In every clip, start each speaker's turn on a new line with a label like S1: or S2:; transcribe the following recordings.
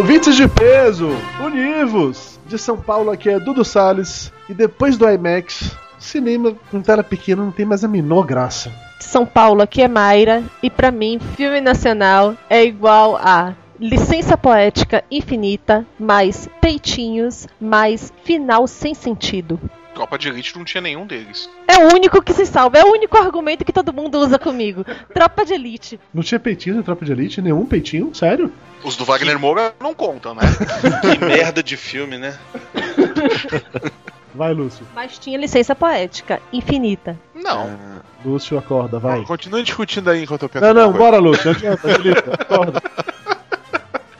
S1: Ouvintes de peso, univos! De São Paulo aqui é Dudu Salles e depois do IMAX, cinema com tela pequena não tem mais a menor graça.
S2: De São Paulo aqui é Mayra e pra mim filme nacional é igual a licença poética infinita, mais peitinhos, mais final sem sentido.
S3: Tropa de Elite não tinha nenhum deles.
S2: É o único que se salva, é o único argumento que todo mundo usa comigo. Tropa de Elite.
S1: Não tinha peitinho na Tropa de Elite? Nenhum peitinho? Sério?
S3: Os do Wagner Moura não contam, né?
S4: Que merda de filme, né?
S1: Vai, Lúcio.
S2: Mas tinha licença poética infinita.
S3: Não.
S1: Lúcio, acorda, vai.
S5: Continua discutindo aí enquanto eu penso.
S1: Não, não, bora, Lúcio. Adianta, Felipe, acorda.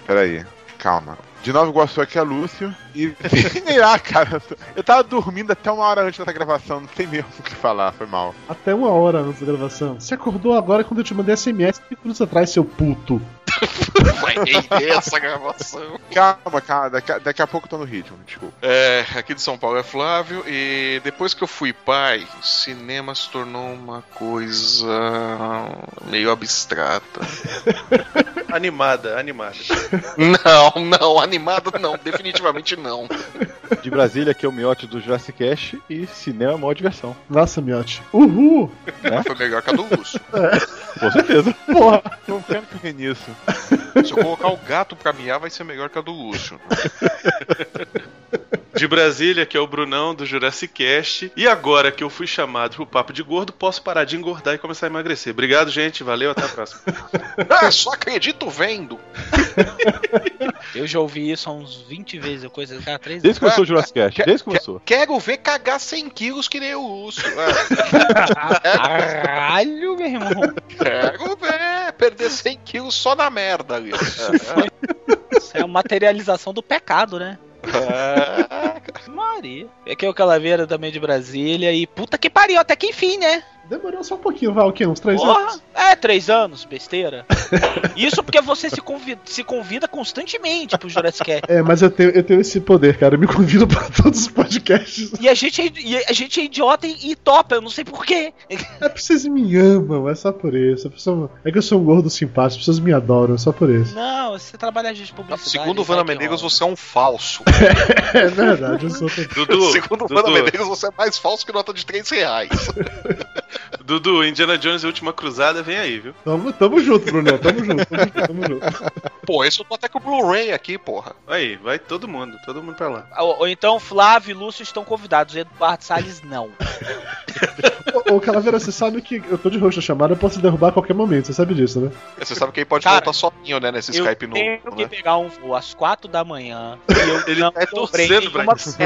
S5: Peraí, calma. De Nova Iguaçu aqui é Lúcio. E sei lá, cara. Eu tava dormindo até uma hora antes dessa gravação, não sei mesmo o que falar, foi mal.
S1: Até uma hora antes da gravação. Você acordou agora quando eu te mandei SMS 5 minutos atrás, seu puto.
S3: Vai render essa gravação.
S5: Calma, calma, daqui a, daqui a pouco eu tô no ritmo, desculpa.
S3: É, aqui de São Paulo é Flávio e depois que eu fui pai, o cinema se tornou uma coisa meio abstrata.
S4: Animada, animada.
S3: Não, não, animado não, definitivamente não.
S6: De Brasília, aqui é o Miote do Jurassic Cast e cinema é a maior diversão.
S1: Nossa, miote. Uhul!
S3: Mas Foi melhor que a do Lúcio.
S6: Com certeza.
S1: Porra!
S5: Não quero correr nisso.
S3: Se eu colocar o gato pra miar, vai ser melhor que a do Lúcio.
S4: De Brasília, que é o Brunão do Jurassic Cast. E agora que eu fui chamado pro Papo de Gordo, posso parar de engordar e começar a emagrecer. Obrigado, gente. Valeu, até a próxima.
S3: Ah, só acredito vendo.
S7: Eu já ouvi isso há uns 20 vezes, eu coisa cada três
S6: Desde que começou o Jurassic Cast, desde que começou.
S3: Quero ver cagar 100 quilos que nem o Lúcio. Ah,
S7: Caralho, meu irmão.
S3: Quero ver perder 100 quilos só na merda ali.
S7: Isso é a materialização do pecado, né? Maria. É que é o Calaveira também de Brasília e puta que pariu, até que enfim, né?
S1: Demorou só um pouquinho, vai, o quê? Uns três
S7: Porra,
S1: anos?
S7: é, três anos, besteira. Isso porque você se convida, se convida constantemente pro Jurassic Cast.
S1: É, mas eu tenho, eu tenho esse poder, cara. Eu me convido pra todos os podcasts.
S7: E a gente, é, e a gente é idiota e, e topa, eu não sei porquê.
S1: É porque vocês me amam, é só por isso. A É que eu sou um gordo simpático, as pessoas me adoram, é só por isso.
S7: Não, você trabalha de publicidade.
S3: Segundo o Vana
S7: rola.
S3: você é um falso.
S1: É verdade, eu sou.
S4: Dudu,
S3: Segundo o Vana Medeiros, você é mais falso que nota de 3 reais.
S4: Dudu, Indiana Jones e a Última Cruzada, vem aí, viu?
S1: Tamo, tamo junto, Bruno. Tamo junto, tamo junto, tamo junto.
S3: Pô, esse eu tô até com o Blu-ray aqui, porra.
S4: Aí, vai todo mundo, todo mundo pra lá.
S7: Ou, ou então Flávio e Lúcio estão convidados, Eduardo Salles não.
S1: Ô, ô, Calaveira, você sabe que eu tô de rosto chamada, eu posso derrubar a qualquer momento, você sabe disso, né?
S3: Você sabe que ele pode
S7: Cara,
S3: voltar sozinho, né, nesse
S7: eu
S3: Skype novo,
S7: tenho que
S3: né?
S7: pegar um voo às quatro da manhã e eu
S4: Ele
S7: não
S4: tá
S7: comprei
S4: torcendo pra isso.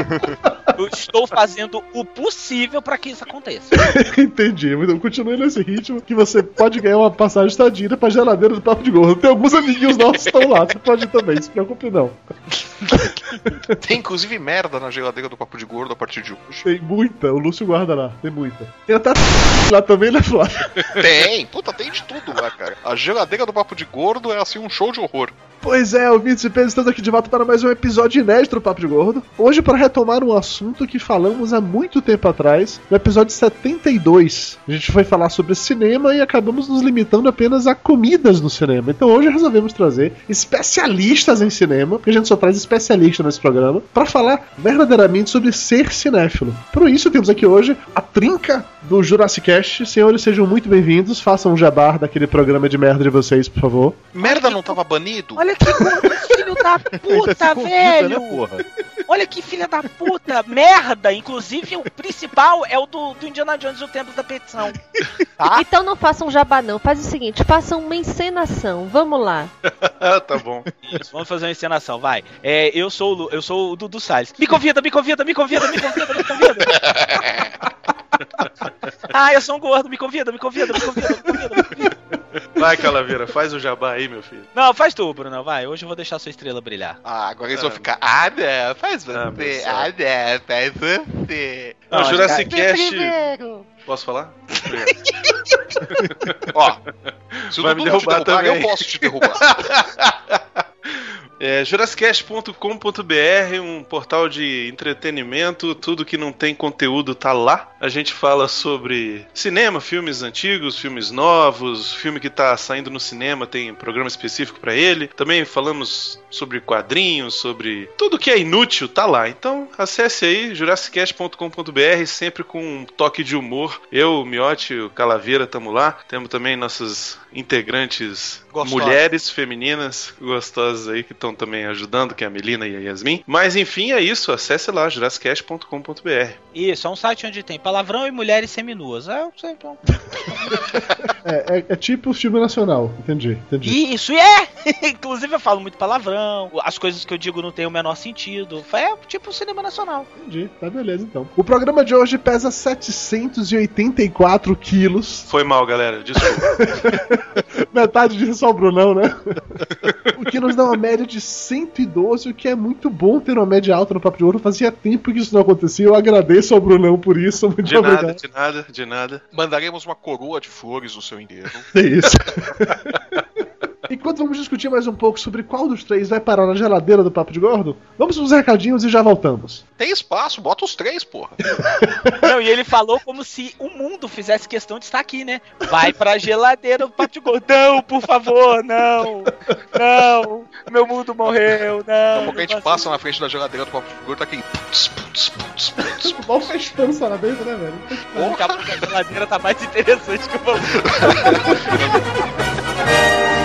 S7: Eu estou fazendo o possível para que isso aconteça.
S1: Entendi. Então continue nesse ritmo que você pode ganhar uma passagem estadina pra geladeira do Papo de Gordo. Tem alguns amiguinhos nossos que estão lá, você pode ir também, se preocupe não.
S3: Tem inclusive merda na geladeira do Papo de Gordo a partir de hoje.
S1: Tem muita, o Lúcio guarda lá, tem muita. Tem até lá também, né, Flávio?
S3: Tem, puta, tem de tudo lá, cara. A geladeira do Papo de Gordo é assim um show de horror.
S1: Pois é, ouvintes de peso, estamos aqui de volta para mais um episódio inédito do Papo de Gordo. Hoje para retomar um assunto que falamos há muito tempo atrás, no episódio 72. A gente foi falar sobre cinema e acabamos nos limitando apenas a comidas no cinema. Então hoje resolvemos trazer especialistas em cinema, porque a gente só traz especialistas nesse programa, para falar verdadeiramente sobre ser cinéfilo. Por isso temos aqui hoje a trinca do Jurassic Cast. Senhores, sejam muito bem-vindos. Façam um jabar daquele programa de merda de vocês, por favor.
S3: Merda não tava banido?
S7: Olha que filho da puta,
S6: Convida,
S7: velho!
S6: né, porra?
S7: Olha que filha da puta, merda! Inclusive, o principal é o do, do Indiana Jones e o Templo da Petição.
S2: Então não façam jabá não, faz o seguinte, façam uma encenação, vamos lá.
S4: Ah, tá bom.
S7: Isso, vamos fazer uma encenação, vai. É, eu sou o, Lu- eu sou o Dudu Salles. Me convida, me convida, me convida, me convida, me convida. ah, eu sou um gordo, me convida, me convida, me convida, me convida, me convida.
S4: Vai, Calaveira, faz o jabá aí, meu filho.
S7: Não, faz tu, Bruno, vai. Hoje eu vou deixar a sua estrela brilhar.
S3: Ah, agora eles vão ficar. Ah, não, faz
S4: Ah,
S3: você.
S4: céu.
S3: Ah, não, faz você.
S4: Não,
S7: Não,
S4: Jurassic Cast. Posso falar?
S3: Ó, se o
S4: Vai
S3: Dudu
S4: me
S3: não te
S4: derrubar
S3: derrubar,
S4: também.
S3: eu posso te derrubar.
S4: É, Jurassicast.com.br, um portal de entretenimento, tudo que não tem conteúdo tá lá. A gente fala sobre cinema, filmes antigos, filmes novos, filme que tá saindo no cinema, tem programa específico pra ele. Também falamos sobre quadrinhos, sobre tudo que é inútil, tá lá. Então, acesse aí jurassicast.com.br, sempre com um toque de humor. Eu, o Miotti, o Calaveira, tamo lá. Temos também nossas integrantes
S3: Gostosas.
S4: mulheres femininas gostosas aí que estão também ajudando, que é a Melina e a Yasmin. Mas enfim, é isso. Acesse lá, jurassicast.com.br.
S7: Isso, é um site onde tem palavrão e mulheres seminuas. É, eu sei, então.
S1: É, é- é tipo filme nacional. Entendi, entendi.
S7: Isso, e é! Inclusive eu falo muito palavrão, as coisas que eu digo não têm o menor sentido. É tipo cinema nacional.
S1: Entendi. Tá beleza então. O programa de hoje pesa 784 quilos.
S4: Foi mal, galera. Desculpa.
S1: Metade disso é só o Brunão, né? o que nos dá uma média de 112, o que é muito bom ter uma média alta no Papo de Ouro. Fazia tempo que isso não acontecia. Eu agradeço ao Brunão por isso. Muito
S4: De nada,
S1: obrigado.
S4: de nada, de nada.
S3: Mandaremos uma coroa de flores no seu enterro.
S1: É isso. Enquanto vamos discutir mais um pouco sobre qual dos três vai parar na geladeira do Papo de Gordo, vamos pros recadinhos e já voltamos.
S3: Tem espaço, bota os três, porra.
S7: Não, e ele falou como se o mundo fizesse questão de estar aqui, né? Vai pra geladeira do Papo de Gordo. Não, por favor, não. Não. Meu mundo morreu,
S3: Daqui a
S7: não.
S3: pouco a gente
S7: não
S3: passa na frente da geladeira do papo de gordo, tá aqui. Putz, putz, putz, putz.
S1: Mal fechando só na dentro, né, velho?
S7: Daqui a geladeira tá mais interessante que o bagulho.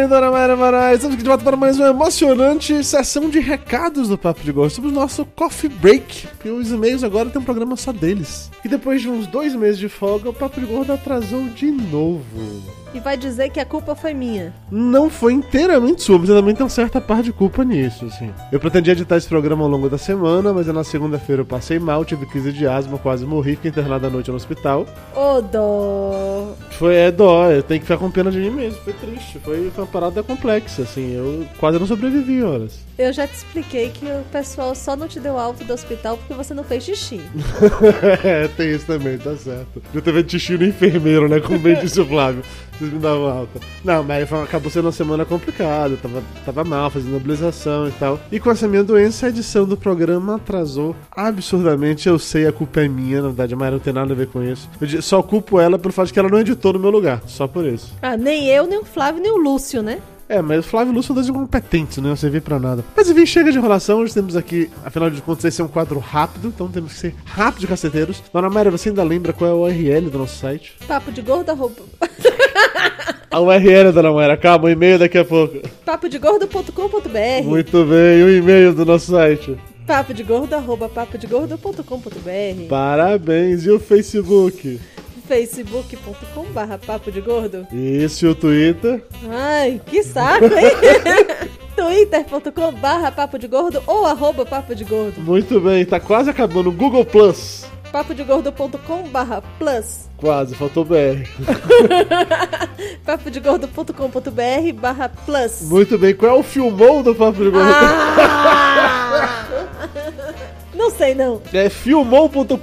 S1: bem, Dona Mayra Moraes. Estamos aqui de volta para mais uma emocionante sessão de recados do Papo de Gosto sobre o nosso Coffee Break. Porque os e-mails agora tem um programa só deles. E depois de uns dois meses de folga, o Papo de Gordo atrasou de novo.
S2: E vai dizer que a culpa foi minha.
S1: Não foi inteiramente sua, mas eu também tem uma certa parte de culpa nisso, assim. Eu pretendia editar esse programa ao longo da semana, mas na segunda-feira eu passei mal, tive crise de asma, quase morri, fiquei internado à noite no hospital.
S2: Ô, dó.
S1: Foi, é dó, eu tenho que ficar com pena de mim mesmo, foi triste, foi, foi uma parada complexa, assim, eu quase não sobrevivi horas.
S2: Eu já te expliquei que o pessoal só não te deu alta do hospital porque você não fez xixi.
S1: é, tem isso também, tá certo. Eu teve xixi no enfermeiro, né, como bem disse o Flávio, davam alta. Não, mas acabou sendo uma semana complicada, tava, tava mal, fazendo nebulização e tal. E com essa minha doença, a edição do programa atrasou absurdamente, eu sei, a culpa é minha, na verdade, mas não tem nada a ver com isso. Eu só culpo ela pelo fato de que ela não editou no meu lugar, só por isso.
S2: Ah, nem eu, nem o Flávio, nem o Lúcio, né?
S1: É, mas o Flávio e o Lúcio são dois incompetentes, não iam servir pra nada. Mas enfim, chega de enrolação, hoje temos aqui, afinal de contas, esse é um quadro rápido, então temos que ser rápido, caceteiros. Dona Mayra, você ainda lembra qual é o URL do nosso site?
S2: Papo de gordo, arroba...
S1: A URL, Dona Mayra, calma, o e-mail daqui a pouco.
S2: papodegordo.com.br
S1: Muito bem, o e-mail do nosso site.
S2: Papo de gordo, arroba papodegordo.com.br
S1: Parabéns, e o Facebook?
S2: facebook.com barra papo de gordo
S1: Isso, e o Twitter?
S2: Ai, que saco, hein? twitter.com barra papo de gordo ou arroba papo de gordo
S1: Muito bem, tá quase acabando Google Plus.
S2: papodegordo.com barra plus
S1: Quase, faltou BR.
S2: papodegordo.com.br barra plus
S1: Muito bem, qual é o filmou do Papo de Gordo?
S2: Ah! Não
S8: sei, não.
S1: É filmou.com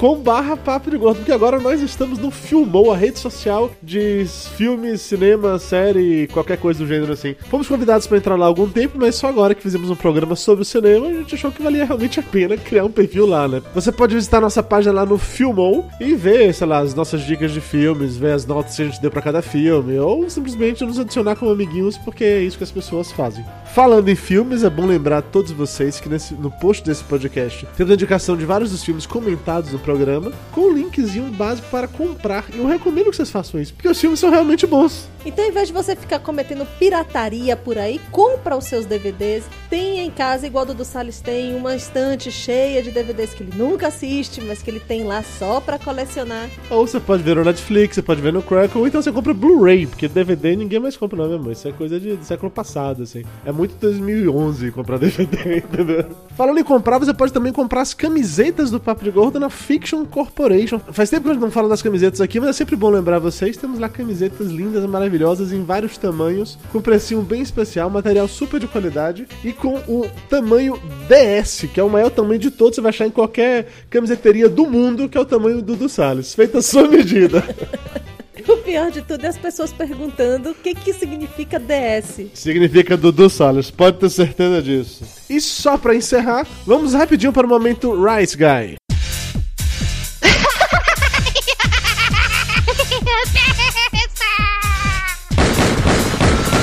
S1: Gordo, porque agora nós estamos no Filmou, a rede social de filmes, cinema, série, qualquer coisa do gênero assim. Fomos convidados para entrar lá há algum tempo, mas só agora que fizemos um programa sobre o cinema, a gente achou que valia realmente a pena criar um perfil lá, né? Você pode visitar nossa página lá no Filmou e ver, sei lá, as nossas dicas de filmes, ver as notas que a gente deu para cada filme, ou simplesmente nos adicionar como amiguinhos, porque é isso que as pessoas fazem. Falando em filmes, é bom lembrar a todos vocês que nesse, no post desse podcast temos a indicação de vários dos filmes comentados no programa, com um linkzinho básico para comprar. E eu recomendo que vocês façam isso, porque os filmes são realmente bons.
S8: Então, em vez de você ficar cometendo pirataria por aí, compra os seus DVDs. Tem em casa, igual o Dudu Salles tem, uma estante cheia de DVDs que ele nunca assiste, mas que ele tem lá só pra colecionar.
S1: Ou você pode ver no Netflix, você pode ver no Crackle, ou então você compra Blu-ray, porque DVD ninguém mais compra, não, meu amor. Isso é coisa de, do século passado, assim. É muito 2011 comprar DVD, entendeu? Falando em comprar, você pode também comprar as camisetas do Papo de Gordo na Fiction Corporation. Faz tempo que a gente não fala das camisetas aqui, mas é sempre bom lembrar vocês. Temos lá camisetas lindas maravilhosas em vários tamanhos, com precinho bem especial, material super de qualidade e com o tamanho DS, que é o maior tamanho de todos. Você vai achar em qualquer camiseteria do mundo, que é o tamanho do do Salles, feita à sua medida.
S8: O pior de tudo é as pessoas perguntando o que, que significa DS.
S1: Significa Dudu Salles, pode ter certeza disso. E só pra encerrar, vamos rapidinho para o momento Rice Guy.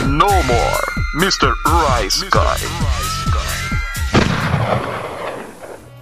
S9: No more, Mr. Rice Guy.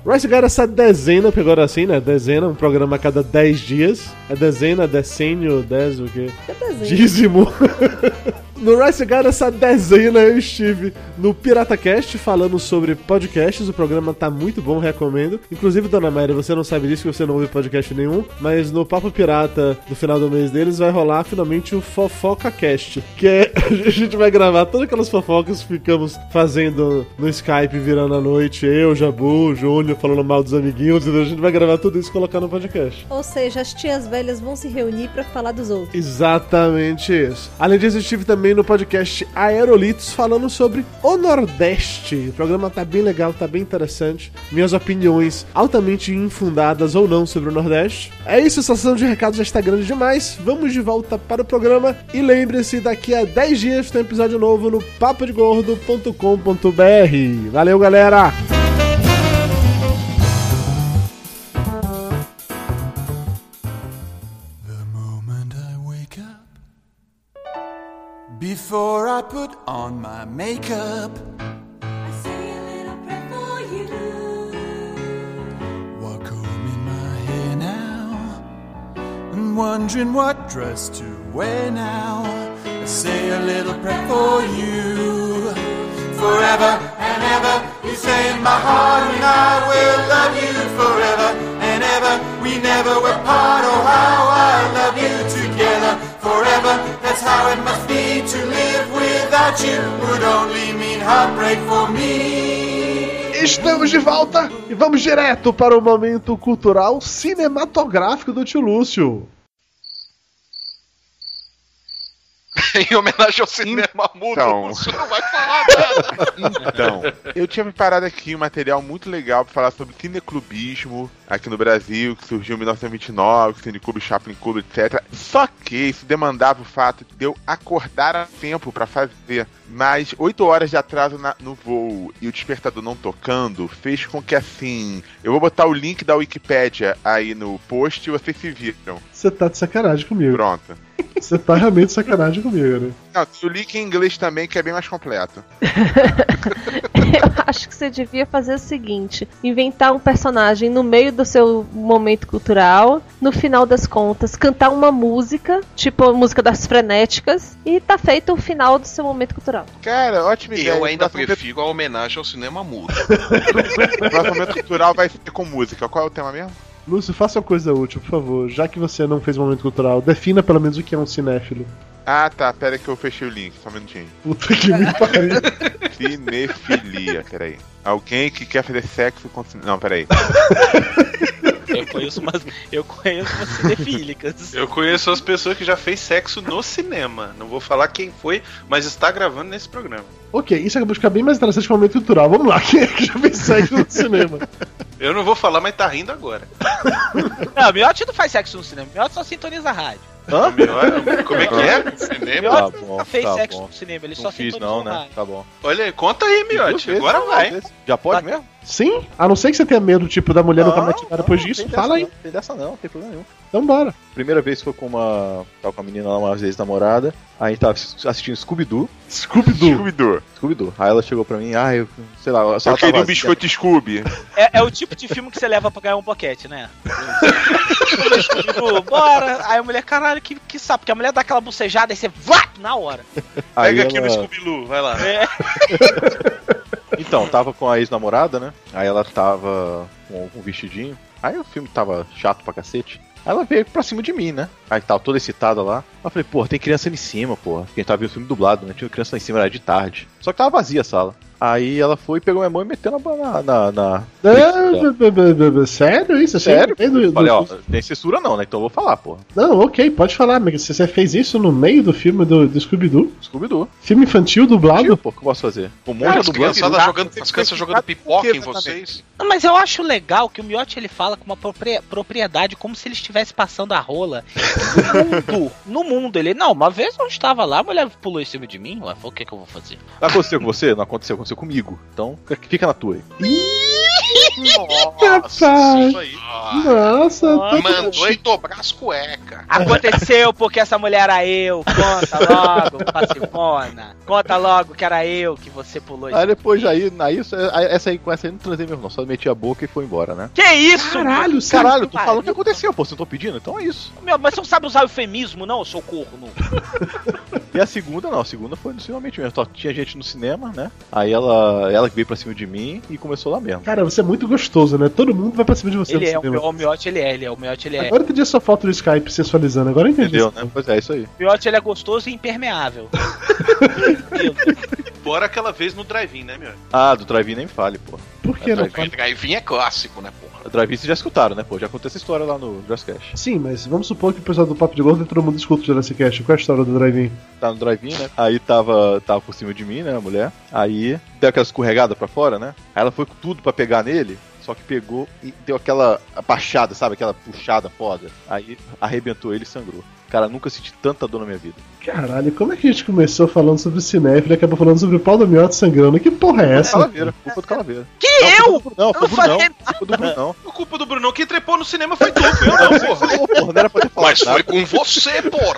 S1: Rice Guy é essa dezena, porque agora assim, né? Dezena, um programa a cada 10 dias. É dezena, decênio, dez, o quê?
S8: É desenho.
S1: Dízimo. No Rice Guy, essa dezena, eu estive no PirataCast falando sobre podcasts. O programa tá muito bom, recomendo. Inclusive, Dona Maria, você não sabe disso, que você não ouve podcast nenhum. Mas no Papo Pirata, no final do mês deles, vai rolar finalmente o FofocaCast. Que é, a gente vai gravar todas aquelas fofocas que ficamos fazendo no Skype, virando a noite. Eu, Jabu, Júnior, falando mal dos amiguinhos. A gente vai gravar tudo isso e colocar no podcast.
S8: Ou seja, as tias velhas vão se reunir pra falar dos outros.
S1: Exatamente isso. Além disso, eu estive também no podcast Aerolitos falando sobre o Nordeste. O programa tá bem legal, tá bem interessante. Minhas opiniões altamente infundadas ou não sobre o Nordeste. É isso, a sessão de recados já está grande demais. Vamos de volta para o programa. E lembre-se, daqui a 10 dias tem episódio novo no papodegordo.com.br. Valeu, galera!
S10: Before I put on my makeup,
S11: I say a little prayer for you.
S10: while combing my hair now, and wondering what dress to wear now. I say a little prayer for you. Forever and ever, you say in my heart, and I will love you forever and ever. We never were part, oh how I love you together forever. How it must be to live without you. Would only mean heartbreak for me.
S1: Estamos de volta e vamos direto para o momento cultural cinematográfico do tio Lúcio.
S3: em homenagem ao cinema mudo,
S5: Então.
S3: você não vai falar nada.
S5: Então, eu tinha preparado aqui um material muito legal para falar sobre cineclubismo aqui no Brasil, que surgiu em 1929, Cineclube, Chaplin Clube, etc. Só que isso demandava o fato de eu acordar a tempo para fazer. Mas oito horas de atraso na- no voo e o despertador não tocando fez com que assim. Eu vou botar o link da Wikipédia aí no post e vocês se viram.
S1: Você tá de sacanagem comigo.
S5: Pronto.
S1: Você tá realmente de sacanagem comigo, né?
S5: Não, tem o link em inglês também, que é bem mais completo.
S2: Eu acho que você devia fazer o seguinte: inventar um personagem no meio do seu momento cultural, no final das contas, cantar uma música, tipo a música das frenéticas, e tá feito o final do seu momento cultural.
S5: Cara, ótima ideia.
S3: Eu ainda prefiro a homenagem ao cinema mudo.
S5: O próximo momento cultural vai ser com música. Qual é o tema mesmo?
S1: Lúcio, faça uma coisa útil, por favor. Já que você não fez momento cultural, defina pelo menos o que é um cinéfilo.
S5: Ah, tá. Pera que eu fechei o link. Só um minutinho.
S1: Puta que me pariu.
S5: Cinefilia. Peraí. Alguém que quer fazer sexo com... Não, peraí.
S7: Eu conheço umas, eu conheço umas cinefílicas.
S4: Eu conheço as pessoas que já fez sexo no cinema. Não vou falar quem foi, mas está gravando nesse programa.
S1: Ok, isso acabou de ficar bem mais interessante que o momento cultural. Vamos lá, quem é que já fez sexo no cinema?
S4: Eu não vou falar, mas tá rindo agora.
S7: Não, o Miotti não faz sexo no cinema. O Miotti só sintoniza a rádio.
S6: Hã?
S4: Como é que é?
S7: O
S4: Cinema?
S6: Tá
S7: Miotti
S6: bom,
S7: nunca fez
S6: tá
S7: sexo
S6: bom.
S7: no cinema, ele
S6: Não
S7: só
S6: fiz não, né? Tá bom.
S4: Olha aí, conta aí, Miotti. Agora vai.
S6: Já pode mesmo?
S1: Sim, a não ser que você tenha medo, tipo, da mulher nunca
S6: Não,
S1: mais te dar depois
S6: não,
S1: disso, fala
S6: dessa
S1: aí.
S6: Não, tem dessa não, não tem problema nenhum.
S1: Então bora.
S6: Primeira vez foi com uma. Tava com a menina lá, uma ex-namorada. Aí a gente tava assistindo Scooby-Doo.
S1: Scooby-Doo.
S5: Scooby-Doo.
S6: Scooby-Doo. Aí ela chegou pra mim, ah, eu. Sei lá, só
S5: Eu queria
S6: tava
S5: um biscoito Scooby.
S7: É, é o tipo de filme que você leva pra ganhar um boquete, né? Scooby-Doo, Bora! Aí a mulher, caralho, que, que sapo, porque a mulher dá aquela bucejada e você vá na hora.
S6: Aí
S4: Pega aqui
S6: ela-
S4: no Scooby-Loo, vai lá.
S7: É.
S6: Então, tava com a ex-namorada, né? Aí ela tava com um vestidinho. Aí o filme tava chato pra cacete. Aí ela veio pra cima de mim, né? Aí tava toda excitada lá. Eu falei, pô, tem criança ali em cima, porra. Gente tava vendo o filme dublado, né? Tinha criança lá em cima, era de tarde. Só que tava vazia a sala. Aí ela foi, pegou minha mão e meteu na. na, na...
S1: Ah, b- Sério isso?
S6: Sério?
S1: do- do-
S6: Falei, ó, tem censura não, né? Então eu vou falar, porra.
S1: Não, ok, pode falar, mas você fez isso no meio do filme do, do Scooby-Doo?
S6: Scooby-Doo.
S1: Filme infantil dublado?
S6: Pô, o que eu posso fazer? Um monte de Tá?
S4: jogando, as crianças jogando pipoca em vocês.
S7: Não, Mas eu acho legal que o Miotti ele fala com uma propriedade, como se ele estivesse passando a rola no mundo. No mundo. Ele, não, uma vez eu estava lá, a mulher pulou em cima de mim, ué, o que, que eu vou fazer?
S6: Aconteceu com você? Não aconteceu, aconteceu comigo. Então, fica na tua aí.
S1: Rapaz!
S4: Isso aí.
S1: Nossa, tô-
S4: Mandou ele dobrar as cuecas.
S7: Aconteceu porque essa mulher era eu. Conta logo, passivona. Conta logo que era eu que você pulou.
S6: Aí depois já aí, aí isso- aí essa aí com essa aí não transei mesmo, não. Só meti a boca e foi embora, né?
S7: Que isso?
S1: Caralho, sério?
S6: Caralho, tu falou o que aconteceu, pô. Você não tô pedindo? Então é isso.
S7: Meu, mas você não sabe usar eufemismo, não, seu corno?
S6: E a segunda, não. A segunda foi finalmente mesmo. Só tinha gente no cinema, né? Aí ela, ela veio pra cima de mim e começou lá mesmo.
S1: Cara, você é muito gostoso, né? Todo mundo vai pra cima de você
S7: Ele é, o,
S1: cinema.
S7: o Miotti ele é, ele é, o Miotti ele é.
S1: Agora eu entendi a sua foto no Skype sensualizando, agora eu entendi.
S6: Entendeu, né? Pois é, isso aí.
S7: O Miotti ele é gostoso e impermeável.
S4: Bora aquela vez no drive-in, né, meu?
S6: Ah, do drive-in nem fale, pô.
S1: Por que não?
S6: Drive-in.
S3: Drive-in é clássico, né, porra?
S6: O drive-in vocês já escutaram, né, pô? Já aconteceu essa história lá no Jurassic Cast.
S1: Sim, mas vamos supor que o pessoal do Papo de Gordo todo mundo escuta o Jurassic Cast. Qual é a história do drive-in?
S6: Tá no drive-in, né? Aí tava, tava por cima de mim, né, a mulher. Aí deu aquela escorregada pra fora, né? Aí ela foi com tudo pra pegar nele. Só que pegou e deu aquela baixada, sabe? Aquela puxada foda. Aí arrebentou ele e sangrou. Cara, nunca senti tanta dor na minha vida.
S1: Caralho, como é que a gente começou falando sobre cinéfilo e acabou falando sobre o pau do miote sangrando? Que porra é essa?
S6: Calaveira, culpa do Calaveira.
S7: Que
S6: Não,
S7: eu?
S6: Não, foi
S7: não
S6: do Brunão. Culpa do Brunão.
S4: Culpa do Brunão, quem trepou no cinema foi tu, eu não, porra.
S6: Pô, porra, não era pra ter falado
S3: Mas
S6: nada.
S3: foi com você, porra!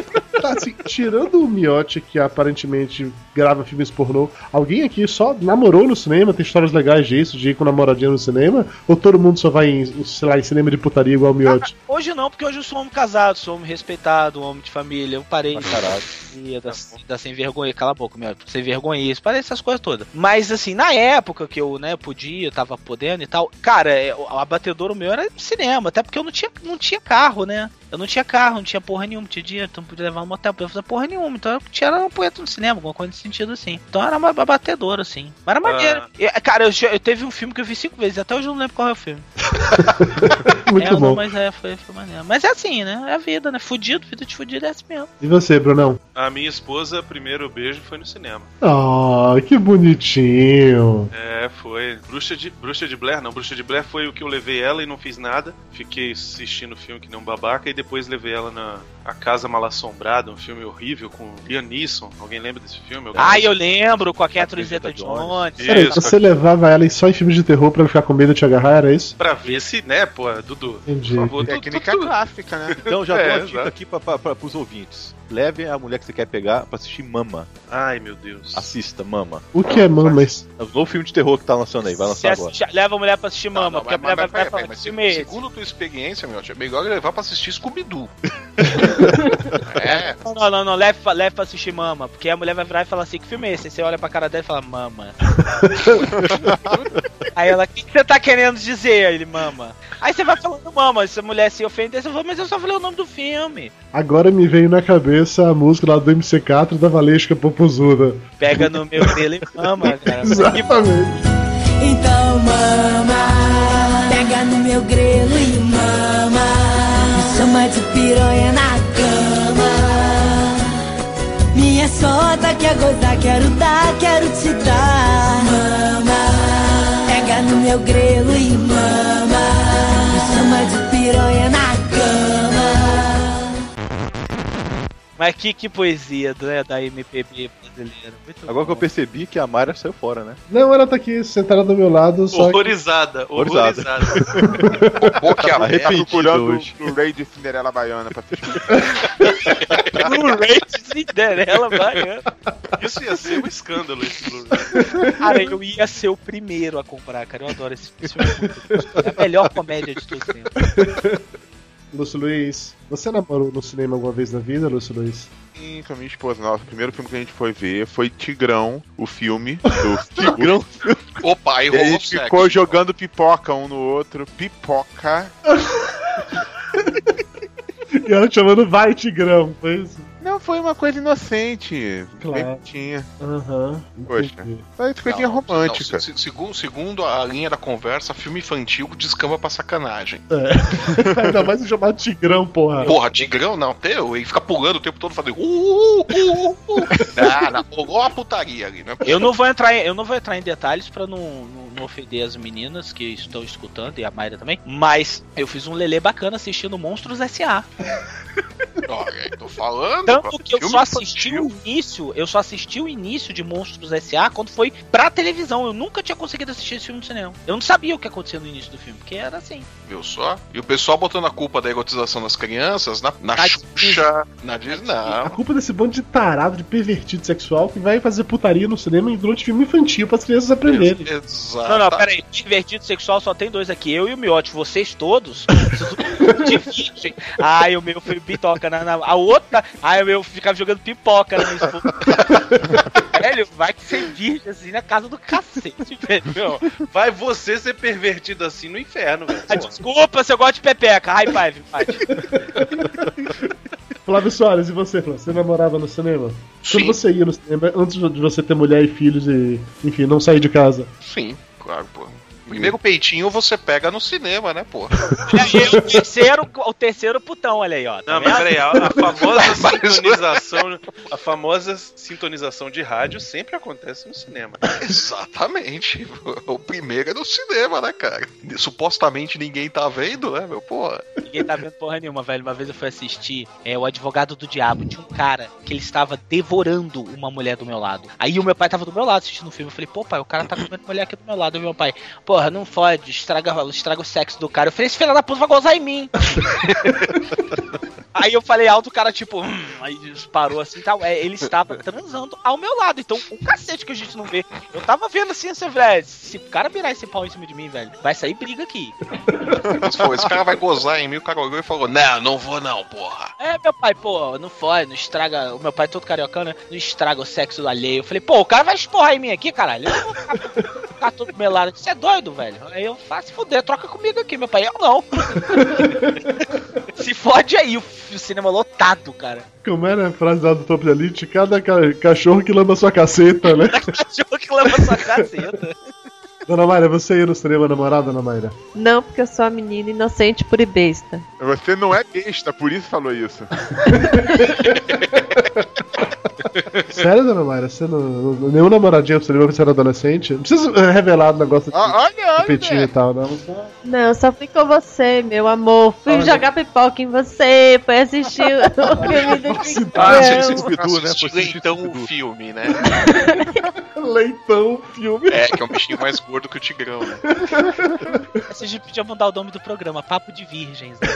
S1: Tá, assim, tirando o miote que aparentemente grava filmes pornô, alguém aqui só namorou no cinema? Tem histórias legais disso, de ir com namoradinha no cinema? Ou todo mundo só vai em, sei lá, em cinema de putaria igual o miote?
S7: Hoje não, porque hoje eu sou um homem casado, sou um homem respeitado, um homem de família. Eu parei
S6: caralho.
S7: de- da, da sem vergonha, cala a boca, meu, sem vergonha, isso, parei essas coisas todas. Mas assim, na época que eu, né, podia, tava podendo e tal, cara, é, o abatedouro meu era no cinema, até porque eu não tinha, não tinha carro, né? Eu não tinha carro, não tinha porra nenhuma, não tinha dinheiro, então não podia levar no motel, não podia fazer porra nenhuma. Então eu tinha uma poeta no cinema, alguma coisa nesse sentido assim. Então era uma abatedouro, assim. Mas era maneiro. E, cara, eu, eu teve um filme que eu vi cinco vezes, até hoje eu não lembro qual é o filme.
S1: Muito
S7: é, não,
S1: bom.
S7: mas é, foi, foi maneiro. Mas é assim, né? É a vida, né? Fudido, vida de fudido é assim mesmo.
S1: E você, Brunão?
S4: A minha esposa, primeiro beijo foi no cinema.
S1: Ah, que bonitinho.
S4: É, foi. Bruxa de, Bruxa de Blair, não. Bruxa de Blair foi o que eu levei ela e não fiz nada. Fiquei assistindo o filme que nem um babaca e depois levei ela na A Casa Mal Assombrada, um filme horrível com Liam Neeson. Alguém lembra desse filme? Alguém
S7: Ah,
S4: lembra?
S7: eu lembro, com a Catherine Zeta-Jones.
S1: Peraí,
S4: Isso,
S1: você levava ela só em filmes de terror pra ela ficar com medo de te agarrar, era isso?
S4: Pra ver se, né, pô, Dudu.
S1: Entendi.
S4: Por favor, tu-
S5: Técnica
S4: tu- tu-
S5: clássica, né?
S6: Então já
S4: É,
S6: dou uma dica
S4: exato.
S6: aqui pra, pra, pra, pros ouvintes. Levem a mulher que você quer pegar pra assistir Mama.
S4: Ai, meu Deus.
S6: Assista, Mama.
S1: O que é mamas?
S6: É o novo filme de terror que tá lançando aí, vai lançar agora.
S7: assiste- leva a mulher pra assistir Mama,
S3: Não,
S7: porque a
S3: mas,
S7: mulher vai,
S3: mas,
S7: vai falar filme é esse.
S3: segundo tua experiência, meu, é melhor levar pra assistir Scooby-Doo. é,
S7: Não, não, não, leve, pra- leve pra assistir Mama, porque a mulher vai virar e falar assim, que filme é esse? Aí você olha pra cara dela e fala, Mama. Aí ela, o que, que você tá querendo dizer? Aí ele, Mama. Aí você vai falando Mama, se a mulher se ofender, você fala, mas eu só falei o nome do filme.
S1: Agora me veio na cabeça a música lá do MC4 da Valesca Popozuda.
S7: Pega no meu pelo e Mama, cara.
S1: Exatamente.
S11: Então mama, pega no meu grelo e mama, me chama de piranha na cama. Minha sota quer gozar, quero dar, quero te dar. Mama, pega Pega no meu grelo e mama. Me chama de piranha na
S7: Mas que, que poesia né, da MPB brasileira. Muito
S6: Agora que eu percebi que a Mayra saiu fora, né?
S1: Não, ela tá aqui sentada do meu lado, só que...
S4: Horrorizada,
S6: Horrorizada.
S4: horrorizada.
S5: Boca
S6: Tá
S5: aberta
S6: arrependido
S5: procurando
S6: hoje.
S5: o Blu-ray de Cinderela Baiana pra assistir.
S7: Blu-ray de Cinderela baiana.
S4: Isso ia ser um escândalo, esse Blu-ray.
S7: Cara, eu ia ser o primeiro a comprar, cara. Eu adoro esse filme. é bom. É a melhor comédia de todos os tempos.
S1: Lúcio Luiz, você namorou no cinema alguma vez na vida, Lúcio Luiz?
S5: Sim, com a minha esposa. Nossa, o primeiro filme que a gente foi ver foi Tigrão, o filme. Do Tigrão?
S3: Opa, aí
S5: E a
S3: rolou
S5: gente
S3: sexo.
S5: ficou jogando pipoca um no outro. Pipoca.
S1: E ela te chamando Vai Tigrão, foi isso?
S5: Não, foi uma coisa inocente.
S1: Claro.
S5: Bonitinha.
S1: Aham.
S5: Poxa. Foi coisinha
S3: Não,
S5: romântica.
S3: não, se- se- segundo, segundo a linha da conversa, filme infantil descamba pra sacanagem.
S1: É. Ainda mais se chamar Tigrão, porra.
S3: Porra, Tigrão não, teu, ele fica pulando o tempo todo fazendo. Uh, uh, uh, uh. Ah, não, rolou uma putaria ali, né?
S7: Eu não vou entrar em, eu não vou entrar em detalhes pra não, não, não ofender as meninas que estão escutando e a Mayra também, mas eu fiz um lelê bacana assistindo Monstros S.A.
S3: Tô falando.
S7: Tanto que eu só assisti
S3: infantil.
S7: o início, eu só assisti o início de Monstros S.A. quando foi pra televisão. Eu nunca tinha conseguido assistir esse filme no cinema. Eu não sabia o que acontecia no início do filme, porque era assim.
S3: Viu só? E o pessoal botando a culpa da erotização das crianças na, na Xuxa, na Disney.
S1: A
S3: Não.
S1: culpa desse bando de tarado, de pervertido sexual que vai fazer putaria no cinema e durante filme infantil para as crianças aprenderem.
S3: Exato.
S7: Não, não, peraí. Divertido sexual só tem dois aqui. Eu e o Miotti. Vocês todos. de virgem. Ai, o meu foi bitoca na, na- A outra. Ai, o meu ficava jogando pipoca na minha esposa. Velho, vai que ser virgem assim na casa do cacete, velho.
S4: Vai você ser pervertido assim no inferno, velho.
S7: Ah, Desculpa se eu gosto de pepeca. High five, pai.
S1: Flávio Soares, e você, Flávio? Você namorava no cinema?
S3: Sim.
S1: Quando você ia no cinema, antes de você ter mulher e filhos e, enfim, não sair de casa?
S3: Sim, claro, pô. Primeiro peitinho você pega no cinema, né, pô?
S7: O terceiro, o terceiro putão, olha aí, ó. Tá
S4: Não, mas peraí, a, a famosa sintonização, a famosa sintonização de rádio sempre acontece no cinema.
S3: Exatamente. O primeiro é no cinema, né, cara? Supostamente ninguém tá vendo, né, meu porra?
S7: Ninguém tá vendo porra nenhuma, velho. Uma vez eu fui assistir é, O Advogado do Diabo. Tinha um cara que ele estava devorando uma mulher do meu lado. Aí o meu pai tava do meu lado assistindo o filme. Eu falei, pô, pai, o cara tá comendo mulher aqui do meu lado. E meu pai, porra, não fode, estraga, estraga o sexo do cara. Eu falei, esse filho da puta vai gozar em mim. Aí eu falei alto, o cara, tipo, hum, aí parou assim e tal. É, ele estava transando ao meu lado. Então, o cacete que a gente não vê. Eu tava vendo assim, assim, velho. Se o cara virar esse pau em cima de mim, velho, vai sair briga aqui.
S3: Pô, esse cara vai gozar em mim, o cara olhou e falou: Não, não vou não, porra.
S7: É, meu pai, pô, não fode, não estraga. O meu pai é todo cariocano, né? Não estraga o sexo do alheio. Eu falei, pô, o cara vai esporrar em mim aqui, caralho. Eu não vou ficar, todo melado. Você é doido, velho? Aí eu faço se fuder, troca comigo aqui, meu pai. Eu não. se fode aí, o, o cinema lotado, cara.
S1: Como era a frase lá do Top Elite? Cada ca- cachorro que lama sua caceta, né?
S7: Cachorro que leva sua caceta.
S1: Dona Mayra, você ia no cinema namorada, Dona Mayra?
S2: Não, porque eu sou a menina inocente pura e besta.
S5: Você não é besta, por isso falou isso.
S1: Sério, Dona Mayra? Você não, não- nenhum namoradinho pro cinema quando você era adolescente? Não precisa revelar o negócio de
S5: Ah, olha, olha.
S1: petinho e tal, não. Só-
S2: Não, só fui com você, meu amor. Fui
S1: Olha.
S2: jogar pipoca em você, foi assistir o filme do.
S3: Ah, você
S6: Scooby-Doo, né?
S3: assistiu
S6: Foi
S3: então o filme, né?
S1: Leitão, filme.
S3: É, que é um bichinho mais gordo que o Tigrão, né?
S7: Essa gente podia mudar o nome do programa, Papo de Virgens. Né?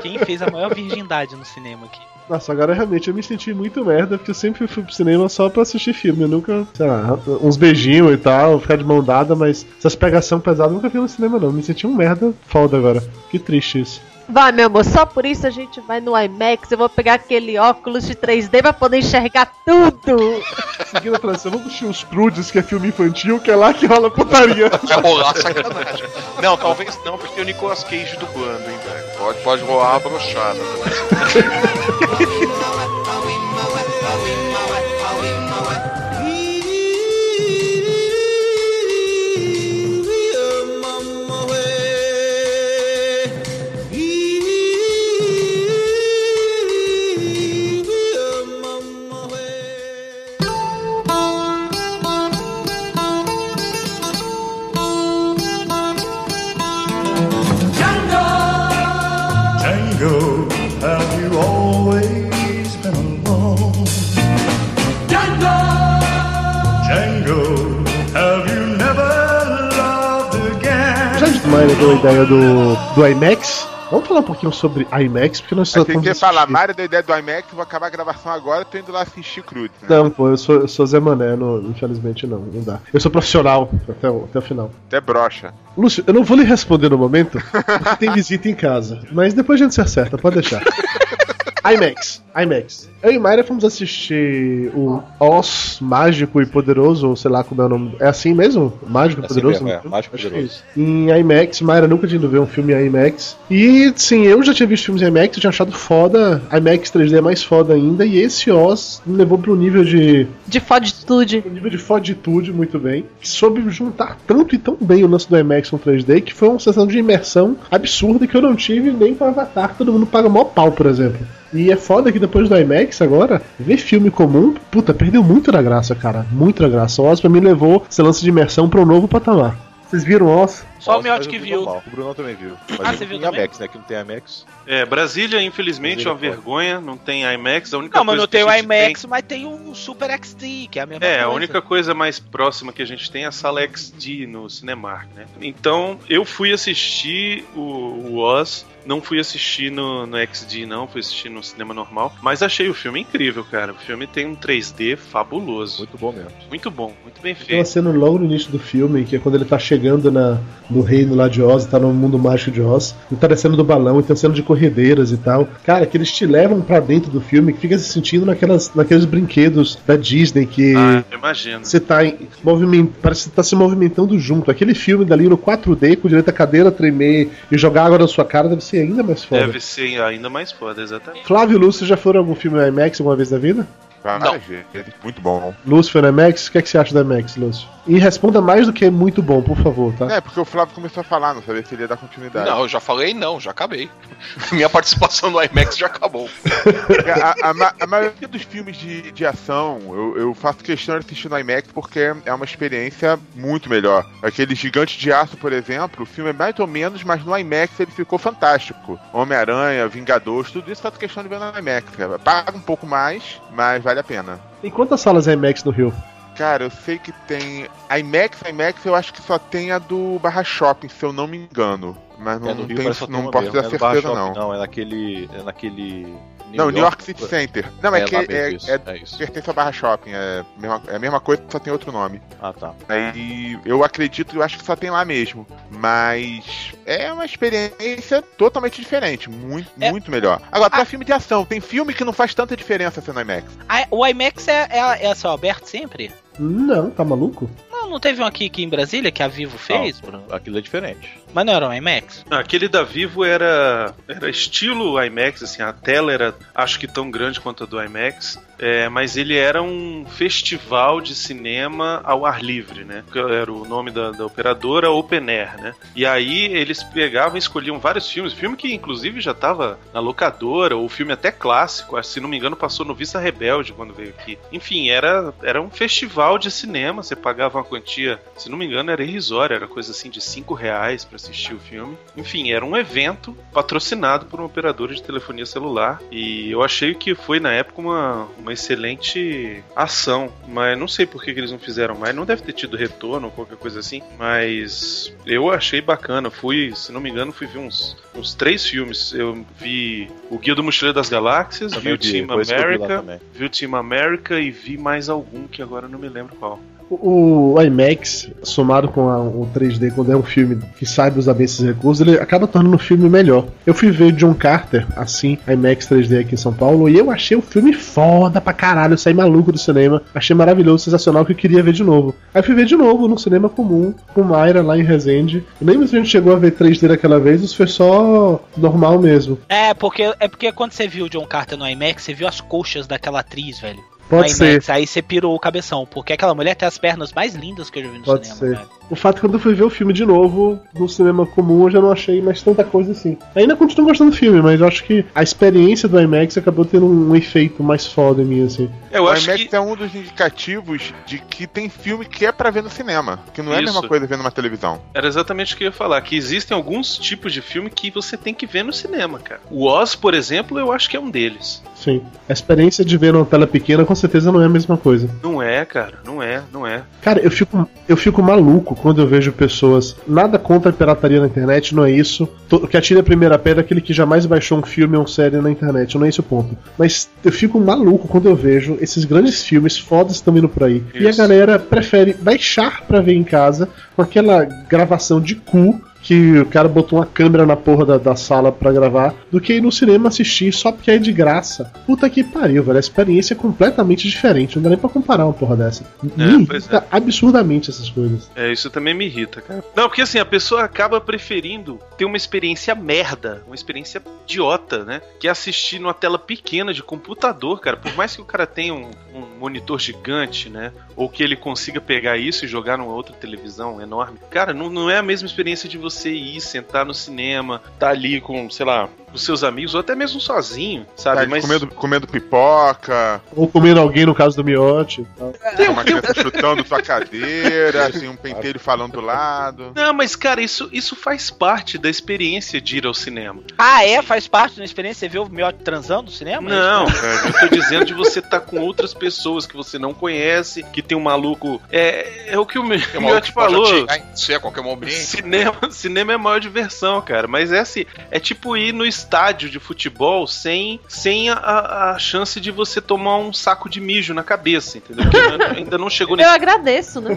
S7: Quem fez a maior virgindade no cinema aqui?
S1: Nossa, agora realmente eu me senti muito merda, porque eu sempre fui pro cinema só pra assistir filme. Eu nunca, sei lá, uns beijinhos e tal, ficar de mão dada, mas essas pegação pesadas eu nunca vi no cinema, não. Me senti um merda foda agora. Que triste isso.
S2: Vai, meu amor, só por isso a gente vai no IMAX. Eu vou pegar aquele óculos de 3D pra poder enxergar tudo.
S1: Seguindo a tradição, vamos assistir os Prudes, que é filme infantil, que é lá que rola putaria.
S3: Vai rolar sacanagem. Não, talvez não, porque tem o Nicolas Cage dublando, hein, velho. Pode, pode rolar a brochada.
S10: you always been alone? Django, have you never loved again?
S1: Já que o Mayra deu a ideia do, do IMAX, vamos falar um pouquinho sobre IMAX, porque nós
S5: Aí você
S1: estamos
S5: quer falar, Mário da ideia do IMAX, vou acabar a gravação agora, tô indo lá assistir Cruz. Né?
S1: Não, pô, eu sou, eu sou Zé Mané, não- infelizmente não, não dá. Eu sou profissional até o, até o final.
S5: Até brocha.
S1: Lúcio, eu não vou lhe responder no momento, porque tem visita em casa. Mas depois a gente se acerta, pode deixar. IMAX, IMAX. Eu e Mayra fomos assistir o Oz Mágico e Poderoso, ou sei lá como é o nome. É assim mesmo? Mágico e
S6: É assim
S1: Poderoso?
S6: mesmo, é, Mágico e
S1: que
S6: Poderoso.
S1: Em IMAX, Mayra nunca tinha ido ver um filme em IMAX. E sim, eu já tinha visto filmes em IMAX, eu tinha achado foda. IMAX 3D é mais foda ainda. E esse Oz me levou pro nível de
S2: De foditude.
S1: nível de foditude muito bem. Soube juntar tanto e tão bem o lance do IMAX com 3D que foi uma sensação de imersão absurda que eu não tive nem com Avatar, que todo mundo paga mó pau, por exemplo. E é foda que depois do IMAX agora, ver filme comum, puta, perdeu muito da graça, cara. Muito da graça. O Oz pra mim levou esse lance de imersão pra um novo patamar. Vocês viram Oz?
S7: Só o Miotti que viu.
S6: normal. O Bruno também viu. Mas
S7: Ah, você viu
S6: tem
S7: também?
S6: IMAX, né? Que não tem IMAX.
S4: É, Brasília, infelizmente, é uma vergonha, não tem IMAX. A única
S7: Não, mas não tem o IMAX, mas tem o Super XT, que é a mesma
S4: É,
S7: coisa.
S4: a única coisa mais próxima que a gente tem é a sala XD no Cinemark, né? Então, eu fui assistir o, o Oz, não fui assistir no, no XD, não, fui assistir no cinema normal, mas achei o filme incrível, cara. O filme tem um 3D fabuloso.
S6: Muito bom mesmo.
S4: Muito bom, muito bem
S1: Tem uma
S4: feito.
S1: cena logo no início do filme, que é quando ele tá chegando na, no reino lá de Oz, tá no mundo mágico de Oz, ele tá descendo do balão e tem cena de corredeiras e tal. Cara, que eles te levam pra dentro do filme, que fica se sentindo naquelas, naqueles brinquedos da Disney que.
S4: Ah, imagino.
S1: Você tá em movimento, parece que você tá se movimentando junto. Aquele filme dali no 4D, com direito a cadeira tremer e jogar água na sua cara, deve ser ainda mais foda.
S4: Deve ser ainda mais foda, exatamente.
S1: Flávio e Lúcio já foram a algum filme IMAX alguma vez na vida?
S5: Várias vezes. Muito bom.
S1: Lúcio foi no IMAX? O que, é que você acha do IMAX, Lúcio? E responda mais do que é muito bom, por favor, tá?
S5: É, porque o Flávio começou a falar, não sabia se ele ia dar continuidade.
S3: Não, eu já falei não, já acabei. Minha participação no IMAX já acabou.
S5: a, a ma- a maioria dos filmes de, de ação eu, eu faço questão de assistir no IMAX porque é uma experiência muito melhor. Aquele Gigante de Aço, por exemplo, o filme é mais ou menos, mas no IMAX ele ficou fantástico. Homem-Aranha, Vingadores, tudo isso faço questão de ver no IMAX. Cara. Paga um pouco mais, mas vale a pena.
S1: Tem quantas salas IMAX no Rio?
S5: Cara, eu sei que tem. IMAX, IMAX, eu acho que só tem a do Barra Shopping, se eu não me engano. Mas não,
S6: é,
S5: não
S6: só tem
S5: não posso ter
S6: é Barra
S5: certeza, não.
S6: não. É naquele. É naquele.
S5: Não, New York City Center. Não, é,
S6: É
S5: que é,
S6: isso,
S5: é-
S6: é isso.
S5: pertence ao Barra Shopping. É a mesma, é a mesma coisa, só tem outro nome.
S6: Ah, tá.
S5: Aí eu acredito, eu acho que só tem lá mesmo. Mas é uma experiência totalmente diferente. Muito,
S7: É.
S5: muito melhor. Agora, pra filme de ação, tem filme que não faz tanta diferença sendo IMAX.
S7: Ah, o IMAX é, é, é só aberto sempre?
S1: Não, tá maluco?
S7: Não, não teve um aqui, aqui em Brasília que a Vivo fez, Bruno?
S6: Aquilo é diferente.
S7: Mas não era um IMAX?
S4: Ah, Aquele da Vivo era, era estilo IMAX, assim, a tela era acho que tão grande quanto a do IMAX, é, mas ele era um festival de cinema ao ar livre, né? Que Era o nome da, da operadora Open Air, né? E aí eles pegavam e escolhiam vários filmes, filme que inclusive já estava na locadora, ou filme até clássico, acho, se não me engano passou no Vista Rebelde quando veio aqui. Enfim, era, era um festival de cinema, você pagava uma quantia, se não me engano era irrisória, era coisa assim de 5 reais para assistir o filme. Enfim, era um evento patrocinado por uma operadora de telefonia celular e eu achei que foi na época uma, uma excelente ação, mas não sei por que, que eles não fizeram mais, não deve ter tido retorno ou qualquer coisa assim, mas eu achei bacana. Fui, se não me engano, fui ver uns, uns três filmes. Eu vi o Guia do Mochileiro das Galáxias, vi o Team
S6: eu vi
S4: o Team America e vi mais algum que agora eu não me lembro qual.
S1: O IMAX, somado com a- o 3D, quando é um filme que saiba usar bem esses recursos, ele acaba tornando o filme melhor. Eu fui ver John Carter, assim, IMAX 3D aqui em São Paulo, e eu achei o filme foda pra caralho. Eu saí maluco do cinema, achei maravilhoso, sensacional, que eu queria ver de novo. Aí fui ver de novo no cinema comum, com Mayra lá em Resende. Nem mesmo a gente chegou a ver 3D daquela vez, isso foi só normal mesmo.
S7: É, porque é porque quando você viu John Carter no IMAX, você viu as coxas daquela atriz, velho.
S1: Pode
S7: no
S1: ser.
S7: IMAX, aí você pirou o cabeção, porque aquela mulher tem as pernas mais lindas que eu já vi no
S1: Pode
S7: cinema.
S1: ser.
S7: cara.
S1: O fato é que quando eu fui ver o filme de novo, no cinema comum, eu já não achei mais tanta coisa assim. Ainda continuo gostando do filme, mas eu acho que a experiência do IMAX acabou tendo um efeito mais foda em mim, assim.
S5: o IMAX é um dos indicativos de que tem filme que é pra ver no cinema. Que não é a
S4: Isso.
S5: mesma coisa ver numa televisão.
S4: Era exatamente o que eu ia falar, que existem alguns tipos de filme que você tem que ver no cinema, cara. O Oz, por exemplo, eu acho que é um deles.
S1: Sim. A experiência de ver numa tela pequena com certeza não é a mesma coisa.
S4: Não é, cara, não é, não é.
S1: Cara, eu fico, eu fico maluco quando eu vejo pessoas. Nada contra a pirataria na internet, não é isso. O que atira a primeira pedra é aquele que jamais baixou um filme ou uma série na internet, não é esse o ponto. Mas eu fico maluco quando eu vejo esses grandes filmes fodas estão indo por aí. E a
S4: Isso.
S1: galera prefere baixar pra ver em casa com aquela gravação de cu. Que o cara botou uma câmera na porra da, da sala pra gravar, do que ir no cinema assistir só porque é de graça. Puta que pariu, velho. A experiência é completamente diferente. Não dá nem pra comparar uma porra dessa. Me
S4: pois
S1: irrita absurdamente essas coisas.
S4: É, isso também me irrita, cara. Não, porque assim, a pessoa acaba preferindo ter uma experiência merda, uma experiência idiota, né? Que é assistir numa tela pequena de computador, cara. Por mais que o cara tenha um, um monitor gigante, né? Ou que ele consiga pegar isso e jogar numa outra televisão enorme. Cara, não, não é a mesma experiência de você ir, sentar no cinema, tá ali com, sei lá, os seus amigos, ou até mesmo sozinho, sabe?
S5: Tá,
S4: Mas
S5: comendo, comendo pipoca,
S1: Ou comendo alguém no caso do miote. e tal.
S5: uma criança chutando sua cadeira, assim, um penteiro falando do lado.
S4: Não, mas cara, isso, isso faz parte da experiência de ir ao cinema.
S7: Ah, é? Faz parte da experiência? Você viu o Miotti transando no cinema?
S4: Não, cara, eu tô dizendo de você estar com outras pessoas que você não conhece, que tem um maluco. É, é o que o
S3: Tem pode
S4: falou.
S3: chegar em você a qualquer momento.
S4: Cinema, cinema é a maior diversão, cara. Mas é assim, é tipo ir no estádio de futebol sem, sem a, a chance de você tomar um saco de mijo na cabeça, entendeu? Porque ainda- não chegou
S2: Eu
S4: nesse.
S2: agradeço, né?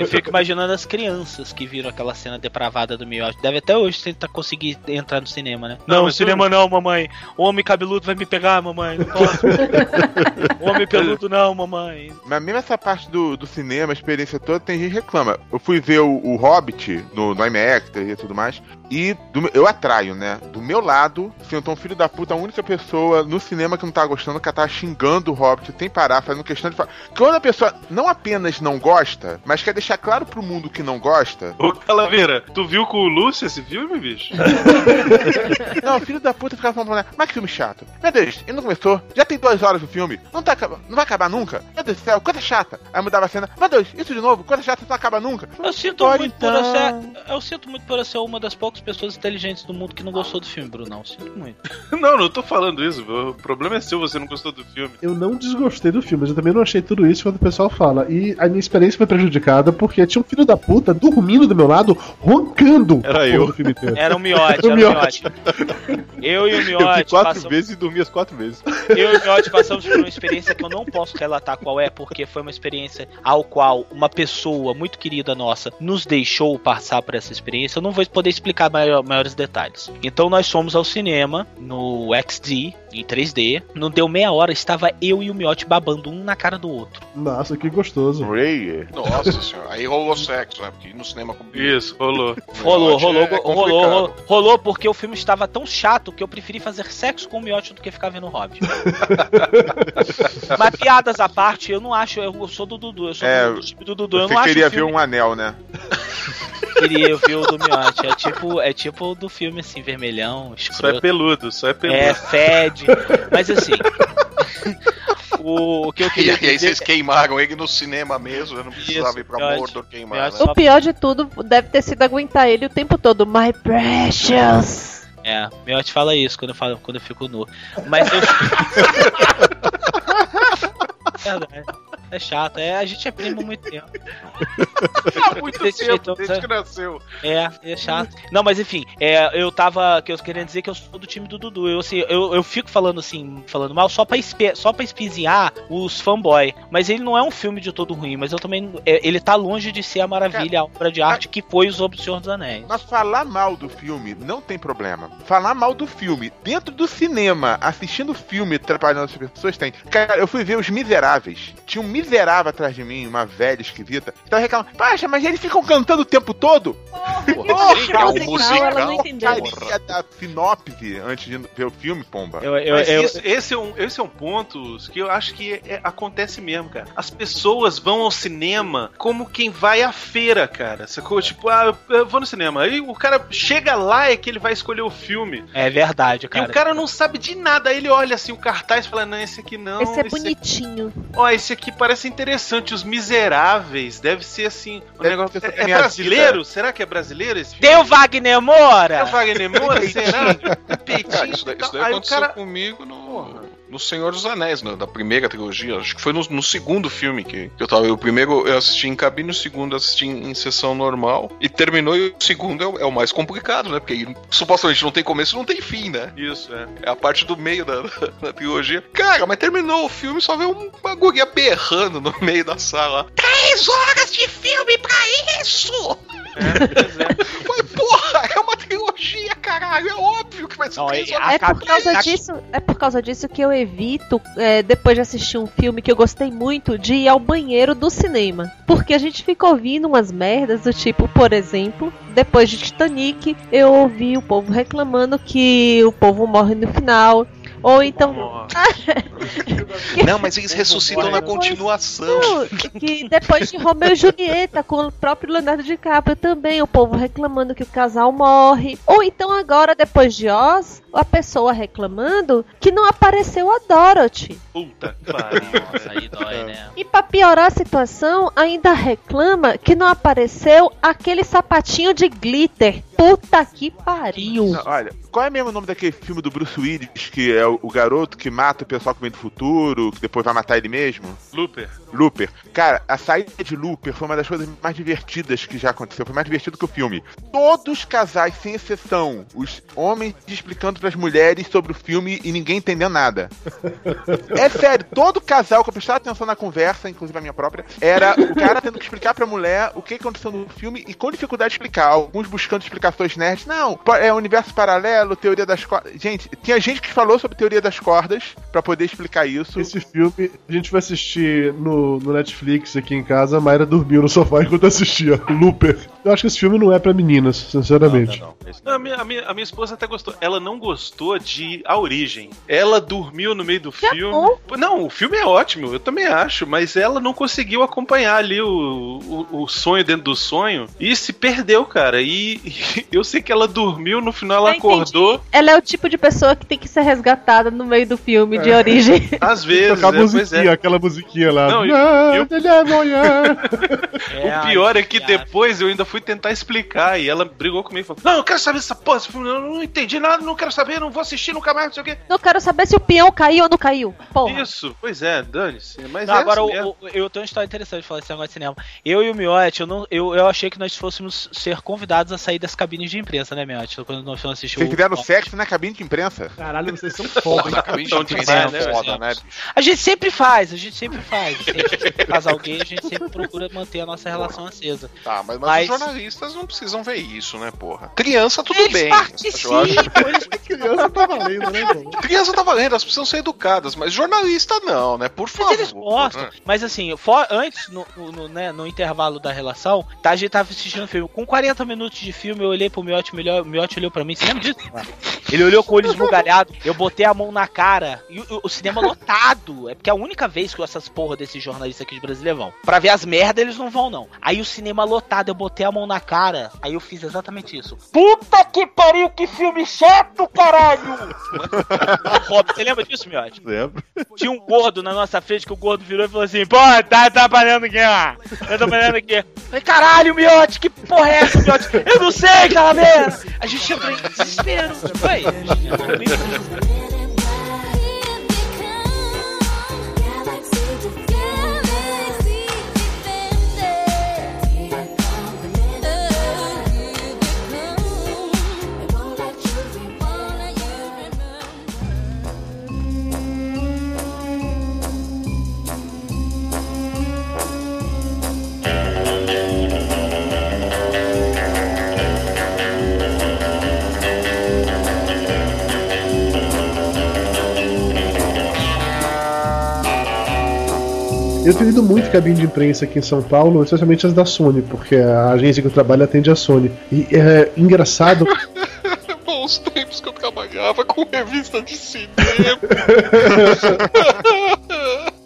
S7: Eu fico imaginando as crianças que viram aquela cena depravada do Miotti. Deve até hoje tentar conseguir entrar no cinema, né?
S4: Não,
S7: Não, cinema não, mamãe. O homem cabeludo vai me pegar, mamãe. Não posso. o homem peludo não, mamãe.
S5: Mas mesmo essa parte do, do cinema, a experiência toda, tem gente que reclama. Eu fui ver o, o Hobbit no, no IMAX e tudo mais, e do eu atraio, né? Do meu lado, sentou um filho da puta, a única pessoa no cinema que não tava gostando, que ela tava xingando o Hobbit sem parar, fazendo questão de falar. Quando a pessoa não apenas não gosta, mas quer deixar claro pro mundo que não gosta.
S4: Ô, Calaveira, tu viu com o Lúcio esse filme, bicho?
S5: Não, filho da puta ficava falando, pra mim, mas que filme chato. Meu Deus, ele não começou. Já tem duas horas o filme. Não, tá, não vai acabar nunca. Meu Deus do céu, coisa chata. Aí mudava a cena. Meu Deus, isso de novo, coisa chata, não acaba nunca.
S7: Eu sinto, muito por
S5: então.
S7: eu, ser, eu sinto muito por eu ser uma das poucas pessoas inteligentes do mundo que não gostou do filme, Brunão. Sinto muito.
S4: Não, não tô falando isso. O problema é seu, você não gostou do filme.
S1: Eu não desgostei do filme, mas eu também não achei tudo isso quando o pessoal fala. E a minha experiência foi prejudicada porque tinha um filho da puta dormindo do meu lado, roncando.
S6: Era eu.
S1: do filme inteiro.
S7: Era o Miotti,
S1: Era
S7: era
S1: o
S7: Miotti. Eu e o
S6: Eu vi
S7: Miotti
S6: quatro
S7: passamos-
S6: vezes e dormi as quatro vezes.
S7: Eu e o Miotti passamos por uma experiência que eu não posso relatar qual é, porque foi uma experiência ao qual uma pessoa muito querida nossa nos deixou passar por essa experiência. Eu não vou poder explicar maior- maiores detalhes. Então nós fomos ao cinema no XD em 3D. Não deu meia hora, estava eu e o Miotti babando um na cara do outro.
S1: Nossa, que gostoso.
S5: Ray.
S3: Nossa senhora, aí rolou sexo, né? Porque no cinema com
S4: Isso, rolou.
S7: Rolou, rolou,
S3: é
S7: rolou, rolou, rolou, porque o filme estava tão chato que eu preferi fazer sexo com o Miotti do que ficar vendo o Hobbit. Mas piadas à parte, eu não acho, eu sou do Dudu, eu sou
S5: É,
S7: do, do time do Dudu, eu não acho
S5: queria
S7: o
S5: ver
S7: filme...
S5: um anel, né?
S7: queria ver o do Miotti, é tipo, é tipo do filme assim, vermelhão,
S4: Só é
S7: escroto.
S4: peludo, só é peludo.
S7: É, fede, mas assim... O, o que eu
S3: E
S7: queria
S3: aí,
S7: dizer...
S3: vocês queimaram ele no cinema mesmo, eu não precisava ir pra
S7: Miotti,
S3: Mordor queimar. Né?
S2: O pior de tudo deve ter sido aguentar ele o tempo todo. My precious.
S7: É, Miotti fala isso quando eu, falo, quando eu fico nu. Mas eu. Verdade. É chato, é, a gente é primo há muito tempo.
S4: Há muito tempo,
S7: jeitão,
S4: desde que nasceu.
S7: É, é chato. Não, mas enfim, é, eu tava. Que eu queria dizer que eu sou do time do Dudu. Eu, assim, eu, eu fico falando assim, falando mal só pra, espe, só pra espizinhar os fanboy. Mas ele não é um filme de todo ruim, mas eu também. é, ele tá longe de ser a maravilha, a obra de arte que foi os do Senhor dos Anéis.
S5: Mas falar mal do filme não tem problema. Falar mal do filme dentro do cinema, assistindo o filme, atrapalhando as pessoas, tem. Cara, eu fui ver Os Miseráveis. Tinha um miserável atrás de mim, uma velha esquisita, que tava reclamando, Poxa, mas eles ficam cantando o tempo todo?
S2: Porra,
S5: o
S2: musical, ela não entendeu.
S5: porcaria da sinopse antes de ver o filme, pomba.
S4: Mas isso- esse, é um, esse é um ponto que eu acho que é- acontece mesmo, cara. As pessoas vão ao cinema como quem vai à feira, cara. Sacou? Tipo, ah, eu- eu vou no cinema. Aí o cara chega lá é que ele vai escolher o filme.
S7: É verdade, cara.
S4: E o cara não sabe de nada. Aí ele olha assim o cartaz e fala: Não, esse aqui não.
S2: Esse é
S4: aqui-
S2: bonitinho.
S4: Ó, esse aqui parece interessante. Os Miseráveis. Deve ser assim. Um
S5: Deve
S4: negócio...
S5: ser
S4: É, é brasileiro?
S5: vida.
S4: Será que é brasileiro esse filme?
S7: Tem o Wagner Moura?
S4: É o Wagner Moura? Será? Peitinho.
S3: isso daí, isso
S4: e
S3: daí aconteceu
S4: cara.
S3: comigo no, no Senhor dos Anéis, né, da primeira trilogia. Acho que foi no, no segundo filme que, que eu tava. O primeiro eu assisti em cabine, o segundo eu assisti em, em sessão normal. E terminou, e o segundo é, o- é o mais complicado, né? Porque aí, supostamente não tem começo e não tem fim, né?
S4: Isso, é.
S3: É a parte do meio da, da, da trilogia. Cara, mas terminou o filme só vê um bagulho berrando no meio da sala. Três horas de filme pra isso! Mas, porra, é uma trilogia, caralho. É óbvio que vai ser
S7: Não,
S3: três
S7: é-
S3: horas.
S2: É por causa
S7: na-
S2: disso, é por causa disso que eu evito, é, depois de assistir um filme que eu gostei muito, de ir ao banheiro do cinema. Porque a gente fica ouvindo umas merdas do tipo, por exemplo, depois de Titanic, eu ouvi o povo reclamando que o povo morre no final. Ou então.
S3: Não, mas eles ressuscitam na continuação.
S2: Que depois de Romeu e Julieta, com o próprio Leonardo DiCaprio também, o povo reclamando que o casal morre. Ou então agora, depois de Oz, a pessoa reclamando que não apareceu a Dorothy.
S4: Puta que pariu.
S7: Nossa, aí dói, né?
S2: E pra piorar a situação, ainda reclama que não apareceu aquele sapatinho de glitter. Puta que pariu.
S5: Não, olha, qual é mesmo o nome daquele filme do Bruce Willis, que é o, o garoto que mata o pessoal que vem do futuro, que depois vai matar ele mesmo?
S4: Looper.
S5: Looper. Cara, a saída de Looper foi uma das coisas mais divertidas que já aconteceu. Foi mais divertido que o filme. Todos os casais, sem exceção, os homens explicando pras mulheres sobre o filme e ninguém entendendo nada. É sério, todo casal que eu prestava atenção na conversa, inclusive a minha própria, era o cara tendo que explicar pra mulher o que aconteceu no filme e com dificuldade de explicar. Alguns buscando explicações nerds. Não, é universo paralelo, teoria das cordas. Gente, tinha gente que falou sobre teoria das cordas pra poder explicar isso.
S1: Esse filme a gente vai assistir no, no Netflix aqui em casa. A Mayra dormiu no sofá enquanto assistia. Looper. Eu acho que esse filme não é pra meninas, sinceramente.
S4: Não, a, minha, a minha- a minha esposa até gostou. Ela não gostou de A Origem. Ela dormiu no meio do filme. Não, o filme é ótimo, eu também acho, mas ela não conseguiu acompanhar ali o, o, o sonho dentro do sonho e se perdeu, cara. E, e eu sei que ela dormiu, no final ela
S2: Eu Ela é o tipo de pessoa que tem que ser resgatada no meio do filme de
S1: É.
S2: origem.
S4: Às vezes,
S1: Tocar a
S4: é, pois
S1: musiquinha,
S4: é.
S1: aquela musiquinha lá.
S4: Não, e-
S1: Ah,
S4: e o-
S1: ele é amanhã.
S4: o pior é que depois eu ainda fui tentar explicar e ela brigou comigo e falou: Não, eu quero saber dessa porra, eu não entendi nada, não quero saber, não vou assistir nunca mais, não sei o quê.
S2: Não quero saber se o peão caiu ou não caiu. Porra.
S4: Isso, pois é, dane-se. Mas
S7: Não,
S4: é
S7: agora,
S4: assim
S7: o- o- eu tenho uma história interessante de falar desse negócio de cinema. Eu e o Miotti, eu, não, eu, eu achei que nós fôssemos ser convidados a sair das cabines de imprensa, né, Miotti? Quando nós fomos assistir o.
S5: fizeram sexo na cabine de imprensa?
S1: Caralho, vocês são foda, hein?
S3: Acabei de
S7: né,
S3: foda,
S7: né,
S3: né?
S7: A gente sempre faz, a gente sempre faz. A gente, casal gay, a gente sempre procura manter a nossa relação acesa.
S3: Tá, mas, mas
S7: Mas-
S3: os jornalistas não precisam ver isso, né, porra? Criança, tudo
S7: Eles
S3: bem.
S7: participam, eles
S1: Criança tá valendo, né, irmão?
S3: Criança tá valendo, elas precisam ser educadas, mas jornalista não, né? Por favor.
S7: Mas eles gostam.
S3: né?
S7: Mas assim, for- antes, no, no- no, né, no intervalo da relação, tá, a gente tava assistindo o filme. Com 40 minutos de filme, eu olhei pro Miotti- o Miotti olhou pra mim. Você lembra disso? Ele olhou com o olho esbugalhado, eu botei a mão na cara. E o, o cinema lotado. É porque é a única vez que essas porra desses jornalistas aqui de Brasília vão. Pra ver as merdas, eles não vão, não. Aí o cinema lotado, eu botei a mão na cara. Aí eu fiz exatamente isso. Puta que pariu, que filme chato, caralho! Rob, você lembra disso, Miotti?
S6: Lembro.
S7: Tinha um gordo na nossa frente que o gordo virou e falou assim: Pô, tá atrapalhando aqui, ó. Tá atrapalhando aqui. Falei, caralho, Miotti, que porra é essa, Miotti? Eu não sei, calaveira. A gente entrou em desespero. Foi.
S1: Eu tenho ido muito cabine de imprensa aqui em São Paulo, especialmente as da Sony, porque a agência que eu trabalho atende a Sony. E é engraçado.
S3: Bons tempos que eu trabalhava com revista de cinema.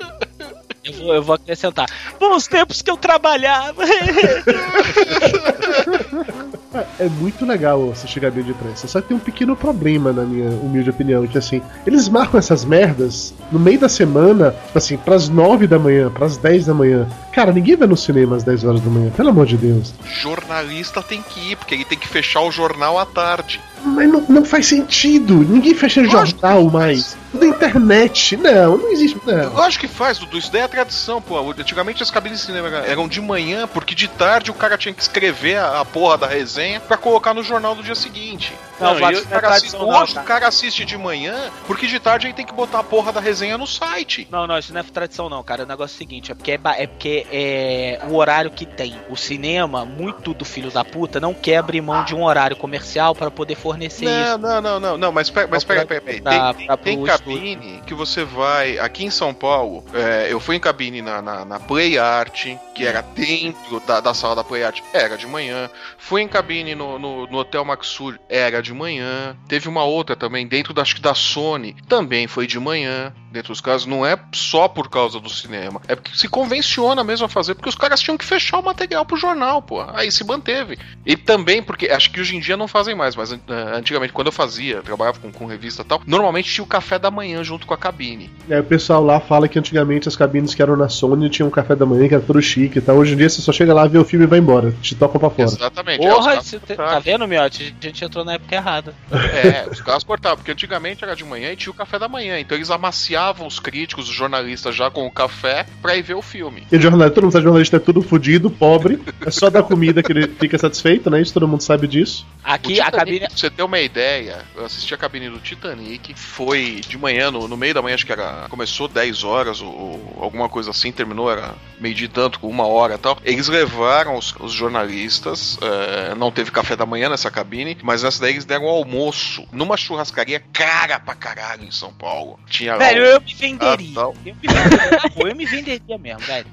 S7: Eu vou, eu vou acrescentar. Bons tempos que eu trabalhava.
S1: É muito legal assistir cabine de imprensa. Só que tem um pequeno problema, na minha humilde opinião, que assim, eles marcam essas merdas no meio da semana, assim, pras 9 da manhã, pras 10 da manhã. Cara, ninguém vai no cinema às 10 horas da manhã, pelo amor de Deus.
S3: Jornalista tem que ir, porque ele tem que fechar o jornal à tarde.
S1: Mas não, não faz sentido. Ninguém fecha jornal mais. Tudo internet. Não, não existe. Não.
S3: Lógico que faz, Dudu. Isso daí é tradição, pô. Antigamente as cabines de cinema eram de manhã, porque de tarde o cara tinha que escrever a, a porra da resenha pra colocar no jornal do dia seguinte.
S7: Não,
S3: Não,
S7: é
S3: cara assiste,
S7: não, tá?
S3: o cara assiste de manhã, porque de tarde ele tem que botar a porra da resenha no site.
S7: Não, não, isso não é tradição não, cara. O negócio é o seguinte, é porque é, é porque é o horário que tem. O cinema, muito do filho da puta, não quer abrir mão de um horário comercial para poder fornecer
S3: Não,
S7: isso.
S3: não, não, não, não, mas mas pera, pera.
S7: Pra-
S3: Tem,
S7: pra-
S3: tem, cabine que você vai. Aqui em São Paulo, é, eu fui em cabine na, na, na Play Art, que era dentro da, da sala da Play Art, era de manhã. Fui em cabine no, no, no Hotel Maxur, era de manhã. Teve uma outra também, dentro da, acho que da Sony, também foi de manhã. Dentro dos casos, não é só por causa do cinema. É porque se convenciona mesmo a fazer, porque os caras tinham que fechar o material pro jornal, pô. Aí se manteve. E também, porque acho que hoje em dia não fazem mais, mas eh, antigamente, quando eu fazia, trabalhava com, com revista e tal, normalmente tinha o café da manhã junto com a cabine.
S1: É, o pessoal lá fala que antigamente as cabines que eram na Sony tinham um café da manhã que era todo chique e tal. Hoje em dia você só chega lá, vê o filme e vai embora. Te tocam pra fora.
S3: Exatamente. é,
S7: Porra, te-
S3: cortaram.
S7: tá vendo, Miotti? A gente entrou na época errada.
S3: É, os caras cortavam, porque antigamente era de manhã e tinha o café da manhã. Então eles amaciavam os críticos, os jornalistas já com o café pra ir ver o filme.
S1: E jornalista, todo mundo sabe que jornalista é tudo fudido, pobre. É só dar comida que ele fica satisfeito, né? Isso todo mundo sabe disso.
S7: Aqui
S3: O
S7: a
S3: Titanic,
S7: cabine.
S3: Pra você ter uma ideia, eu assisti a cabine do Titanic, foi de manhã, no, no meio da manhã, acho que era. Começou 10 horas ou, ou alguma coisa assim, terminou, era meio de tanto, com uma hora e tal. Eles levaram os, os jornalistas, é, não teve café da manhã nessa cabine, mas nessa daí eles deram almoço numa churrascaria cara pra caralho em São Paulo. Tinha
S7: Velho, eu me venderia.
S3: Ah.
S7: Eu me venderia, pô, eu me venderia mesmo, velho.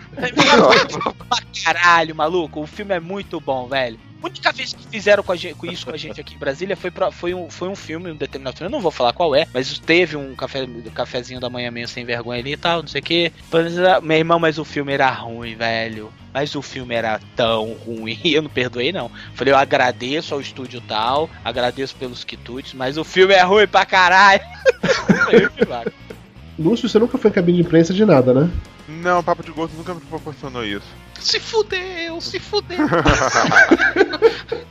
S7: pra caralho, maluco. O filme é muito bom, velho. A única vez que fizeram com, gente- com isso com a gente aqui em Brasília foi, pra- foi, um, foi um filme, um determinado filme. Eu não vou falar qual é, mas teve um café, cafezinho da manhã meio sem vergonha ali e tal, não sei o que. Meu irmão, mas o filme era ruim, velho. Mas o filme era tão ruim. Eu não perdoei, não. Falei, eu agradeço ao estúdio tal, agradeço pelos quitutes, mas o filme é ruim pra caralho.
S1: Lúcio, você nunca foi em cabine de imprensa de nada, né?
S5: Não, Papo de Gosto nunca me proporcionou isso.
S3: Se fudeu, se fudeu.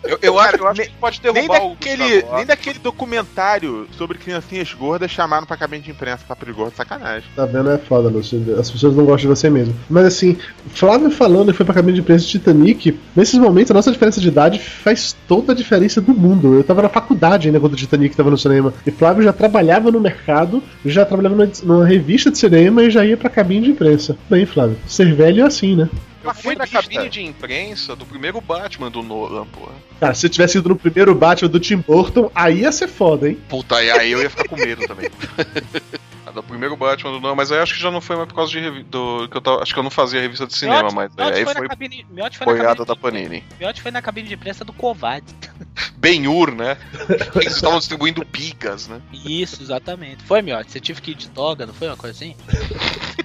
S3: eu, eu acho, eu acho que pode
S5: Nem
S3: derrubar o
S5: daquele,
S3: Gustavo
S5: nem daquele documentário sobre criancinhas gordas chamaram pra cabine de imprensa Papo de Gordo, sacanagem.
S1: Tá vendo? É foda, Lúcio. As pessoas não gostam de você mesmo. Mas assim, Flávio falando que foi pra cabine de imprensa de Titanic, nesses momentos a nossa diferença de idade faz toda a diferença do mundo. Eu tava na faculdade ainda quando o Titanic tava no cinema. E Flávio já trabalhava no mercado, já trabalhava numa, numa revista de cinema e já ia pra cabine de imprensa. Bem, Flávio, ser velho é assim, né?
S3: Eu fui na cabine de imprensa do primeiro Batman do Nolan, porra.
S1: Cara, se eu tivesse ido no primeiro Batman do Tim Burton, aí ia ser foda, hein?
S3: Puta, e aí eu ia ficar com medo também. Do primeiro Batman do Nolan, mas aí acho que já não foi mais por causa de do que eu tava, acho que eu não fazia revista de cinema,
S7: Miotti-
S3: mas
S7: Miotti
S3: aí
S7: foi
S3: foi
S7: na cabine, Miotti foi na
S3: boiada
S7: cabine
S3: da Panini.
S7: Miotti foi na cabine de imprensa do Covad.
S3: Ben-Hur, né? Eles estavam distribuindo bigas, né?
S7: Isso, exatamente. Foi, Miotti? Você tive que ir de toga, não foi uma coisa assim?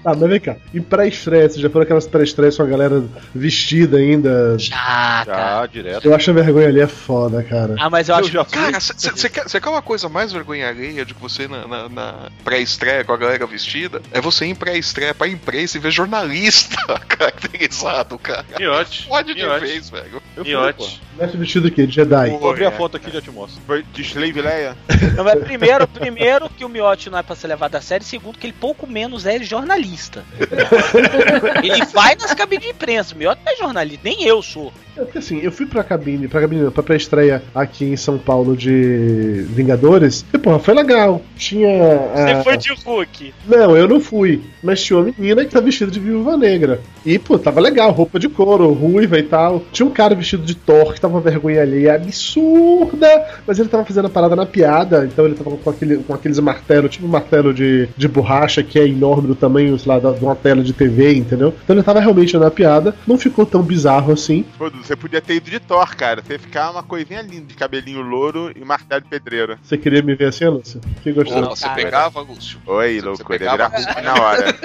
S1: Tá, mas vem cá. E pré-estreia, você já foram aquelas pré-estreias com a galera vestida ainda?
S7: Já,
S6: Já, direto.
S1: Eu acho a vergonha ali é foda, cara.
S7: Ah, mas eu acho que.
S3: Cara, você quer, cê quer uma coisa mais vergonha alheia de que você na, na- na pré-estreia com a galera vestida? É você ir em pré-estreia pra imprensa e ver jornalista caracterizado, cara.
S4: Miote.
S3: Pode de
S4: Miote.
S3: vez, velho.
S5: Eu
S4: Miote.
S1: Veste vestido o quê? De Jedi.
S6: Vou abrir a
S5: é.
S6: foto aqui e já te mostro.
S5: De Slave Leia?
S7: Não, mas primeiro, primeiro que o Miotti não é pra ser levado a sério, segundo que ele pouco menos é jornalista. ele vai nas cabines de imprensa. O Miotti não é jornalista, nem eu sou.
S1: É porque assim, eu fui pra cabine, pra cabine, pra pré-estreia aqui em São Paulo de Vingadores, e porra, foi legal. Tinha.
S7: Você
S1: a-
S7: foi de Hulk.
S1: Não, eu não fui. Mas tinha uma menina que tá vestida de viúva negra. E, pô, tava legal, roupa de couro, ruiva e tal. Tinha um cara vestido de Thor, tava uma vergonha alheia absurda, mas ele tava fazendo a parada na piada, então ele tava com, aquele, com aqueles martelos, tipo um martelo de, de borracha que é enorme do tamanho, sei lá, de uma tela de TV, entendeu? Então ele tava realmente na piada, não ficou tão bizarro assim.
S5: Pô, você podia ter ido de Thor, cara. Você ia ficar uma coisinha linda de cabelinho louro e martelo de pedreiro.
S1: Você queria me ver assim, Lúcio? Que gostou?
S3: Não, você pegava, Lúcio.
S5: Oi, louco, ele ia
S3: pegava-
S5: virar Hulk na hora.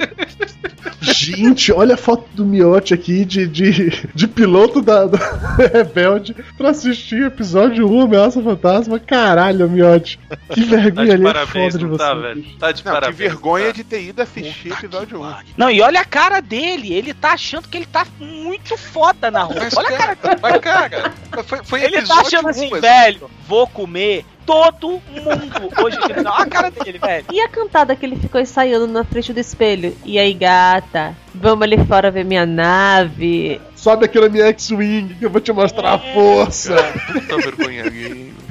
S1: Gente, olha a foto do Miotti aqui de, de, de piloto da, da Rebelde pra assistir episódio 1 Ameaça Fantasma. Caralho, Miotti. Que
S4: Tá
S1: vergonha
S4: de
S1: ali
S4: parabéns,
S1: foda de
S4: não
S1: você.
S4: tá, velho? Tá de
S5: Não, que
S4: parabéns.
S5: vergonha de ter ido assistir episódio 1.
S7: Não, e olha a cara dele. Ele tá achando que ele tá muito foda na rua.
S3: Mas,
S7: Olha a cara dele.
S3: Mas, cara, foi, foi
S7: Ele tá achando
S3: um,
S7: assim,
S3: mas-
S7: velho, vou comer todo mundo hoje. final. Olha a cara dele, velho.
S2: E a cantada que ele ficou ensaiando na frente do espelho? E aí, gata? Vamos ali fora ver minha nave.
S1: Sobe aqui na minha X-Wing que eu vou te mostrar a força.
S3: Puta vergonha.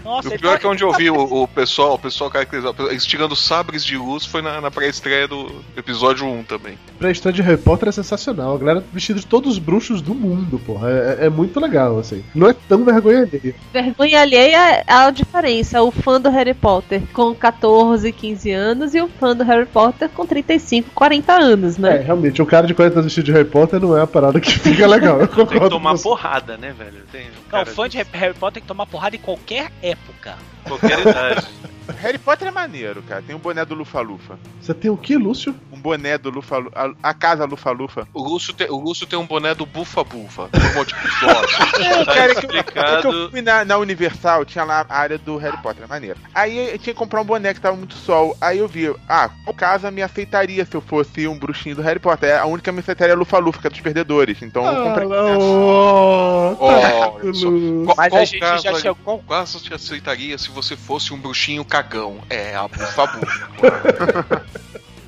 S7: Nossa,
S3: o pior
S7: tá-
S3: é que onde eu vi o, o pessoal, o pessoal caracterizado, eles tirando sabres de luz foi na, na pré-estreia do episódio 1 também.
S1: Pra história de Harry Potter é sensacional. A galera vestida de todos os bruxos do mundo, porra. É, é muito legal, assim. Não é tão vergonha alheia.
S2: Vergonha alheia é a diferença. O fã do Harry Potter com 14, 15 anos e o fã do Harry Potter com 35, 40 anos,
S1: É,
S2: né?
S1: realmente, o cara de 40 anos vestido de Harry Potter não é a parada que fica legal. Eu
S4: Tem que
S1: concordo
S4: tomar porrada, né, velho? Tem um
S7: Não,
S4: cara
S7: fã de Harry Potter tem que tomar porrada em qualquer época.
S4: De qualquer idade.
S5: Harry Potter é maneiro, cara. Tem um boné do Lufa-Lufa.
S1: Você tem o que, Lúcio?
S5: Um boné do Lufa-Lufa. A, a casa Lufa-Lufa.
S3: O Lúcio, tem, o Lúcio tem um boné do Bufa Bufa, por motivo óbvio.
S5: Não,
S4: Tá
S5: cara, é que, é que eu fui na, na Universal, tinha lá a área do Harry Potter, é maneiro. Aí eu tinha que comprar um boné que tava muito sol. Aí eu vi, ah, qual casa me aceitaria se eu fosse um bruxinho do Harry Potter? A única que me aceitaria é Lufa-Lufa, que é dos perdedores. Então eu comprei.
S1: Oh,
S3: Olha só. Qual,
S7: Mas
S3: qual
S7: a gente
S3: casa,
S7: já chegou-
S3: qual casa te aceitaria se você fosse um bruxinho cagão? É, a Bufa Bufa.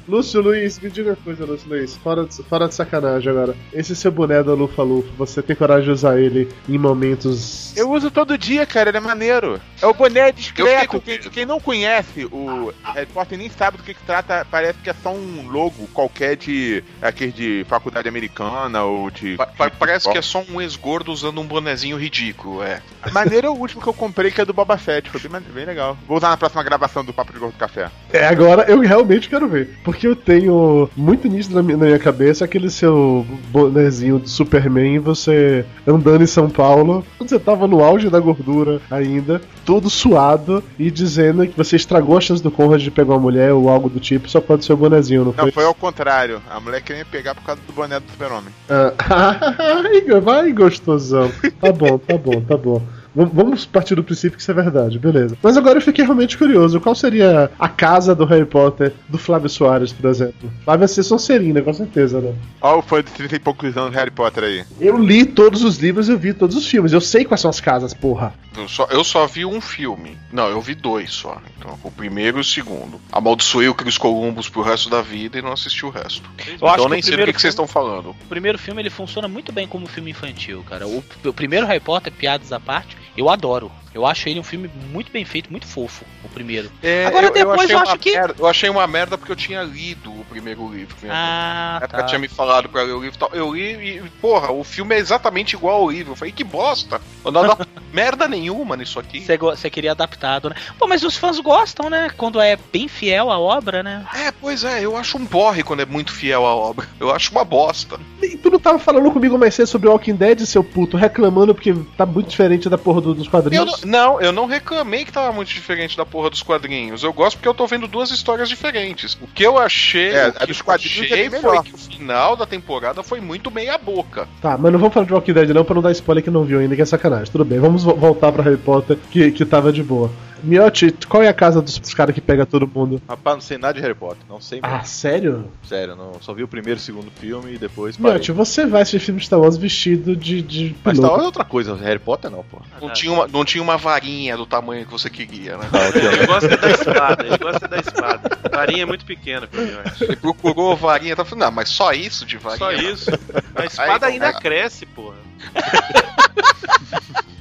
S1: Lúcio Luiz, me diga uma coisa, Lúcio Luiz. Fora de, fora de sacanagem agora. Esse seu boné da Lufa Lufa, você tem coragem de usar ele em momentos.
S5: Eu uso todo dia, cara, ele é maneiro. É o boné discreto. Quem, quem não conhece o Harry Potter nem sabe do que, que trata. Parece que é só um logo qualquer de. aquele de faculdade americana ou de.
S3: Pa- pa- parece que é só um ex-gordo usando um bonezinho ridículo, é.
S5: Maneiro é o último que eu comprei, que é do Boba Fett. Foi bem, bem legal. Vou usar na próxima gravação do Papo de Gordo Café.
S1: É, agora eu realmente quero ver. Porque eu tenho muito nítido na minha, na minha cabeça aquele seu bonezinho do Superman, você andando em São Paulo, quando você tava no auge da gordura ainda, todo suado e dizendo que você estragou a chance do Conrad de pegar uma mulher ou algo do tipo só pode ser o bonezinho, não foi?
S5: Não, foi ao contrário. A mulher queria me pegar por causa do boné do Super-Homem.
S1: Ah, vai gostosão. Tá bom, tá bom, tá bom. Vamos partir do princípio que isso é verdade, beleza. Mas agora eu fiquei realmente curioso. Qual seria a casa do Harry Potter do Flávio Soares, por exemplo? Flávio vai ser Sonserina, com certeza, né?
S5: Olha o fã de 30 e poucos anos do Harry Potter aí.
S1: Eu li todos os livros, eu vi todos os filmes. Eu sei quais são as casas, porra.
S3: Eu só, eu só vi um filme. Não, eu vi dois só. Então, o primeiro e o segundo. Amaldiçoei o Chris Columbus pro resto da vida e não assisti o resto.
S7: Eu
S3: então
S7: acho
S3: eu
S7: que
S3: nem
S7: o
S3: sei do
S7: primeiro
S3: que, que vocês
S7: filme-
S3: estão falando.
S7: O primeiro filme ele funciona muito bem como filme infantil, cara. O, o primeiro Harry Potter, piadas à parte, eu adoro. Eu acho ele um filme muito bem feito, muito fofo, o primeiro.
S3: É,
S7: Agora depois
S3: achei
S7: eu,
S3: uma
S7: acho que.
S3: merda- eu achei uma merda porque eu tinha lido o primeiro livro. Minha
S7: Ah,
S3: época
S7: tá.
S3: tinha me falado pra ler o livro e tal. Eu li e, porra, o filme é exatamente igual ao livro. Eu falei, que bosta. Não dá merda nenhuma nisso aqui.
S7: Você queria adaptado, né? Pô, mas os fãs gostam, né? Quando é bem fiel à obra, né?
S3: É, pois é, eu acho um porre quando é muito fiel à obra. Eu acho uma bosta.
S1: E tu não tava falando comigo mais cedo sobre Walking Dead, seu puto, reclamando porque tá muito diferente da porra do- dos
S3: Eu
S1: quadrinhos.
S3: não, não, eu não reclamei que tava muito diferente da porra dos quadrinhos. Eu gosto porque eu tô vendo duas histórias diferentes. O que eu achei,
S5: É,
S3: que
S5: dos
S3: eu
S5: quadrinhos
S3: achei
S5: é
S3: foi que o final da temporada foi muito meia boca.
S1: Tá, mas não vamos falar de Walking Dead não pra não dar spoiler que não viu ainda, que é sacanagem. Tudo bem, vamos voltar pra Harry Potter, que, que tava de boa. Miotti, qual é a casa dos, dos caras que pega todo mundo?
S6: Rapaz, não sei nada de Harry Potter. Não sei mesmo.
S1: Ah, sério?
S6: Sério, não, só vi o primeiro e o segundo filme e depois.
S1: Miotti, você vai assistir filme de Star Wars vestido de, de
S6: Mas. Star Wars é outra coisa, Harry Potter não, pô.
S3: Não tinha, uma, não tinha uma varinha do tamanho que você queria, né?
S4: Ele gosta da espada, ele gosta da espada. A varinha é muito pequena eu acho.
S3: Ele procurou a varinha, tá falando, não, mas só isso de varinha?
S4: Só isso. A espada
S3: Aí,
S4: ainda
S3: então,
S4: cresce, porra.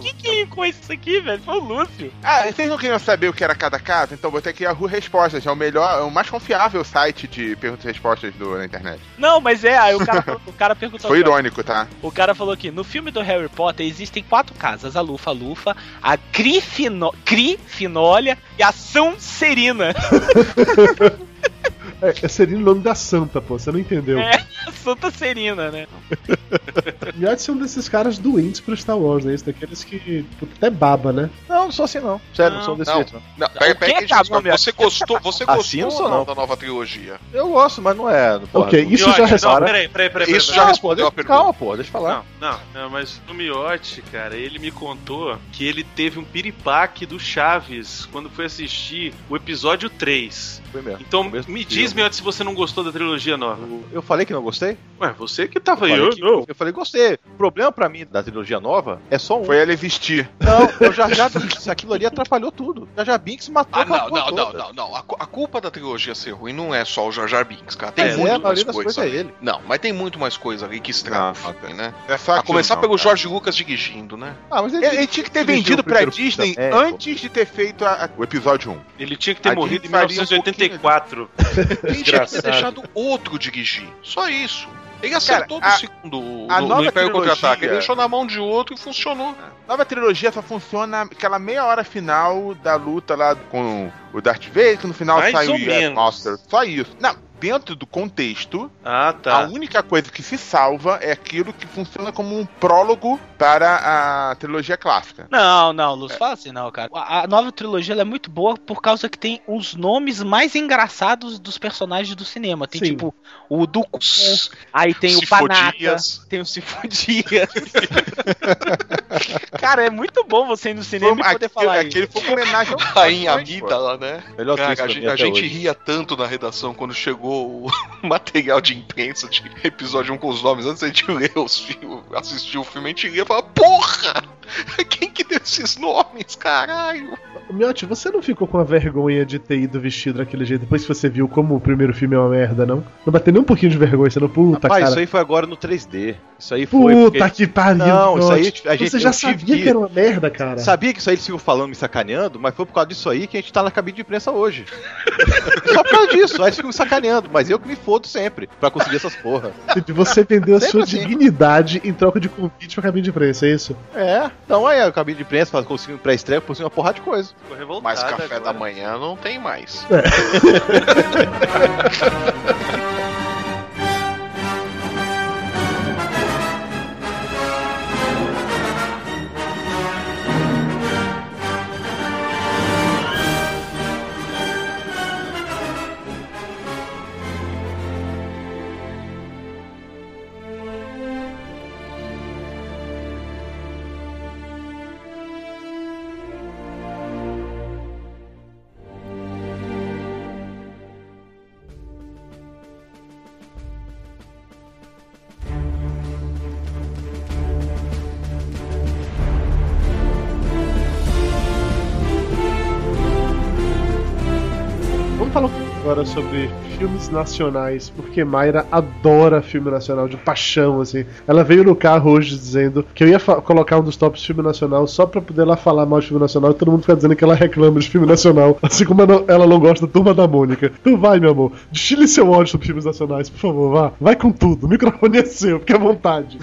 S7: Quem que linkou isso aqui, velho? Foi o Lúcio.
S5: Ah, vocês não queriam saber o que era cada casa? Então botei aqui a Ru Respostas. É o melhor, é o mais confiável site de perguntas e respostas do, na internet.
S7: Não, mas é, aí o cara, o cara perguntou.
S5: Foi
S7: ó.
S5: irônico, tá?
S7: O cara falou aqui, no filme do Harry Potter existem quatro casas, a Lufa Lufa, a Grifino... Grifinólia e a Sonserina.
S1: É, seria o nome da santa, pô, você não entendeu.
S7: É, Santa Serina, né?
S1: Miotti é um desses caras doentes pro Star Wars, né? Esse daqueles que puta, até baba, né?
S6: Não, não sou assim não. Sério, não, sou desse
S3: não.
S6: jeito não.
S3: Não, peraí, peraí,
S7: quê,
S3: que discorda. Você gostou, você
S6: Assim
S3: gostou não
S6: não.
S3: da nova trilogia?
S6: Eu gosto, mas não é. Porra,
S1: Ok,
S6: não-
S1: isso
S4: Miotti,
S1: já
S4: não,
S1: responde.
S4: peraí, peraí, peraí.
S3: Isso já
S6: Não,
S3: respondeu a pergunta.
S6: calma, pô, deixa eu falar.
S4: Não, não, não, mas o Miotti, cara, ele me contou que ele teve um piripaque do Chaves quando foi assistir o episódio 3.
S6: Foi mesmo.
S4: Então, me
S6: filme.
S4: diz, Miotti, se você não gostou da trilogia nova.
S6: Eu falei que não gostei?
S4: Ué, você que tava aí, eu
S6: que- eu falei, gostei. O problema pra mim da trilogia nova é só um.
S5: Foi ela existir.
S6: Não, eu já já Binks, aquilo ali atrapalhou tudo. Já já Binks matou
S3: Ah, não, não, não,
S6: toda.
S3: não, não. A, a culpa da trilogia ser ruim não é só o Jar Jar Binks, cara. Tem
S6: é,
S3: muito
S6: a
S3: mais coisa.
S6: coisas é
S3: ali.
S6: ele.
S3: Não, mas tem muito mais coisa ali que estraga o filme, né?
S5: É
S3: A começar
S5: não,
S3: pelo
S5: cara.
S3: Jorge Lucas dirigindo, né?
S6: Ah, mas
S5: Ele, ele tinha que ter vendido
S6: o
S5: pra Disney antes de ter feito a- a- o episódio 1.
S4: Ele tinha que ter
S5: A
S4: morrido em
S5: gente faria um
S4: 1984.
S3: Ele tinha deixado outro dirigir. Só isso. Ele acertou
S5: Cara, a-
S3: do segundo
S5: a
S3: no,
S5: nova
S3: no Império Contra-Ataque. Ele deixou na mão de outro e funcionou.
S5: Nova trilogia só funciona aquela meia hora final da luta lá com o Darth Vader, que no final
S4: Mais
S5: sai o
S4: menos.
S5: Master. Só isso. Não, dentro do contexto,
S4: Ah,
S5: a
S4: tá.
S5: única coisa que se salva é aquilo que funciona como um prólogo para a trilogia clássica.
S7: Não, não, Lúcio, fala assim não, cara. A, a nova trilogia ela é muito boa por causa que tem os nomes mais engraçados dos personagens do cinema. Tem
S1: Sim.
S7: tipo o Duco, aí tem o Panaca, tem o Sifodias. cara, é muito bom você ir no cinema
S5: Foi-
S7: e poder
S5: aquele,
S7: falar isso.
S5: aquele foi uma homenagem ao
S3: Rainha
S5: pô.
S3: Amígdala, né?
S6: Melhor
S3: Cara, a gente, a gente ria tanto na redação quando chegou o material de imprensa de episódio 1 com os nomes. Antes a gente ler os filmes, assistir o filme, a gente lia falava, porra! Quem que deu esses nomes, caralho?
S1: Miotti, você não ficou com a vergonha de ter ido vestido daquele jeito depois que você viu como o primeiro filme é uma merda, não? Não bateu nem um pouquinho de vergonha, você não? Puta,
S6: Rapaz,
S1: cara.
S6: isso aí foi agora no 3D. Isso aí foi.
S1: Puta
S6: porque-
S1: que pariu.
S6: Não, isso aí a gente
S1: Você já sabia que... era uma merda, cara.
S6: Sabia que isso aí eles ficam falando, me sacaneando, mas foi por causa disso aí que a gente tá na cabine de imprensa hoje. Só por causa disso, aí eles ficam me sacaneando, mas eu que me fodo sempre pra conseguir essas porra.
S1: De você vendeu a sua
S6: assim.
S1: dignidade em troca de convite pra cabine de imprensa, é isso?
S6: É, então aí a cabine de imprensa um pré-estreia, por uma porrada de coisa.
S4: Ficou revoltado
S3: Mas café
S4: agora.
S3: da manhã não tem mais.
S1: Vamos sobre filmes nacionais, porque Mayra adora filme nacional de paixão, assim. Ela veio no carro hoje dizendo que eu ia colocar um dos tops de filme nacional só pra poder lá falar mal de filme nacional e todo mundo fica dizendo que ela reclama de filme nacional, assim como ela não- ela não gosta da Turma da Mônica. Então vai, meu amor, destile seu ódio sobre filmes nacionais, por favor, vá. Vai com tudo, o microfone é seu, fique à vontade.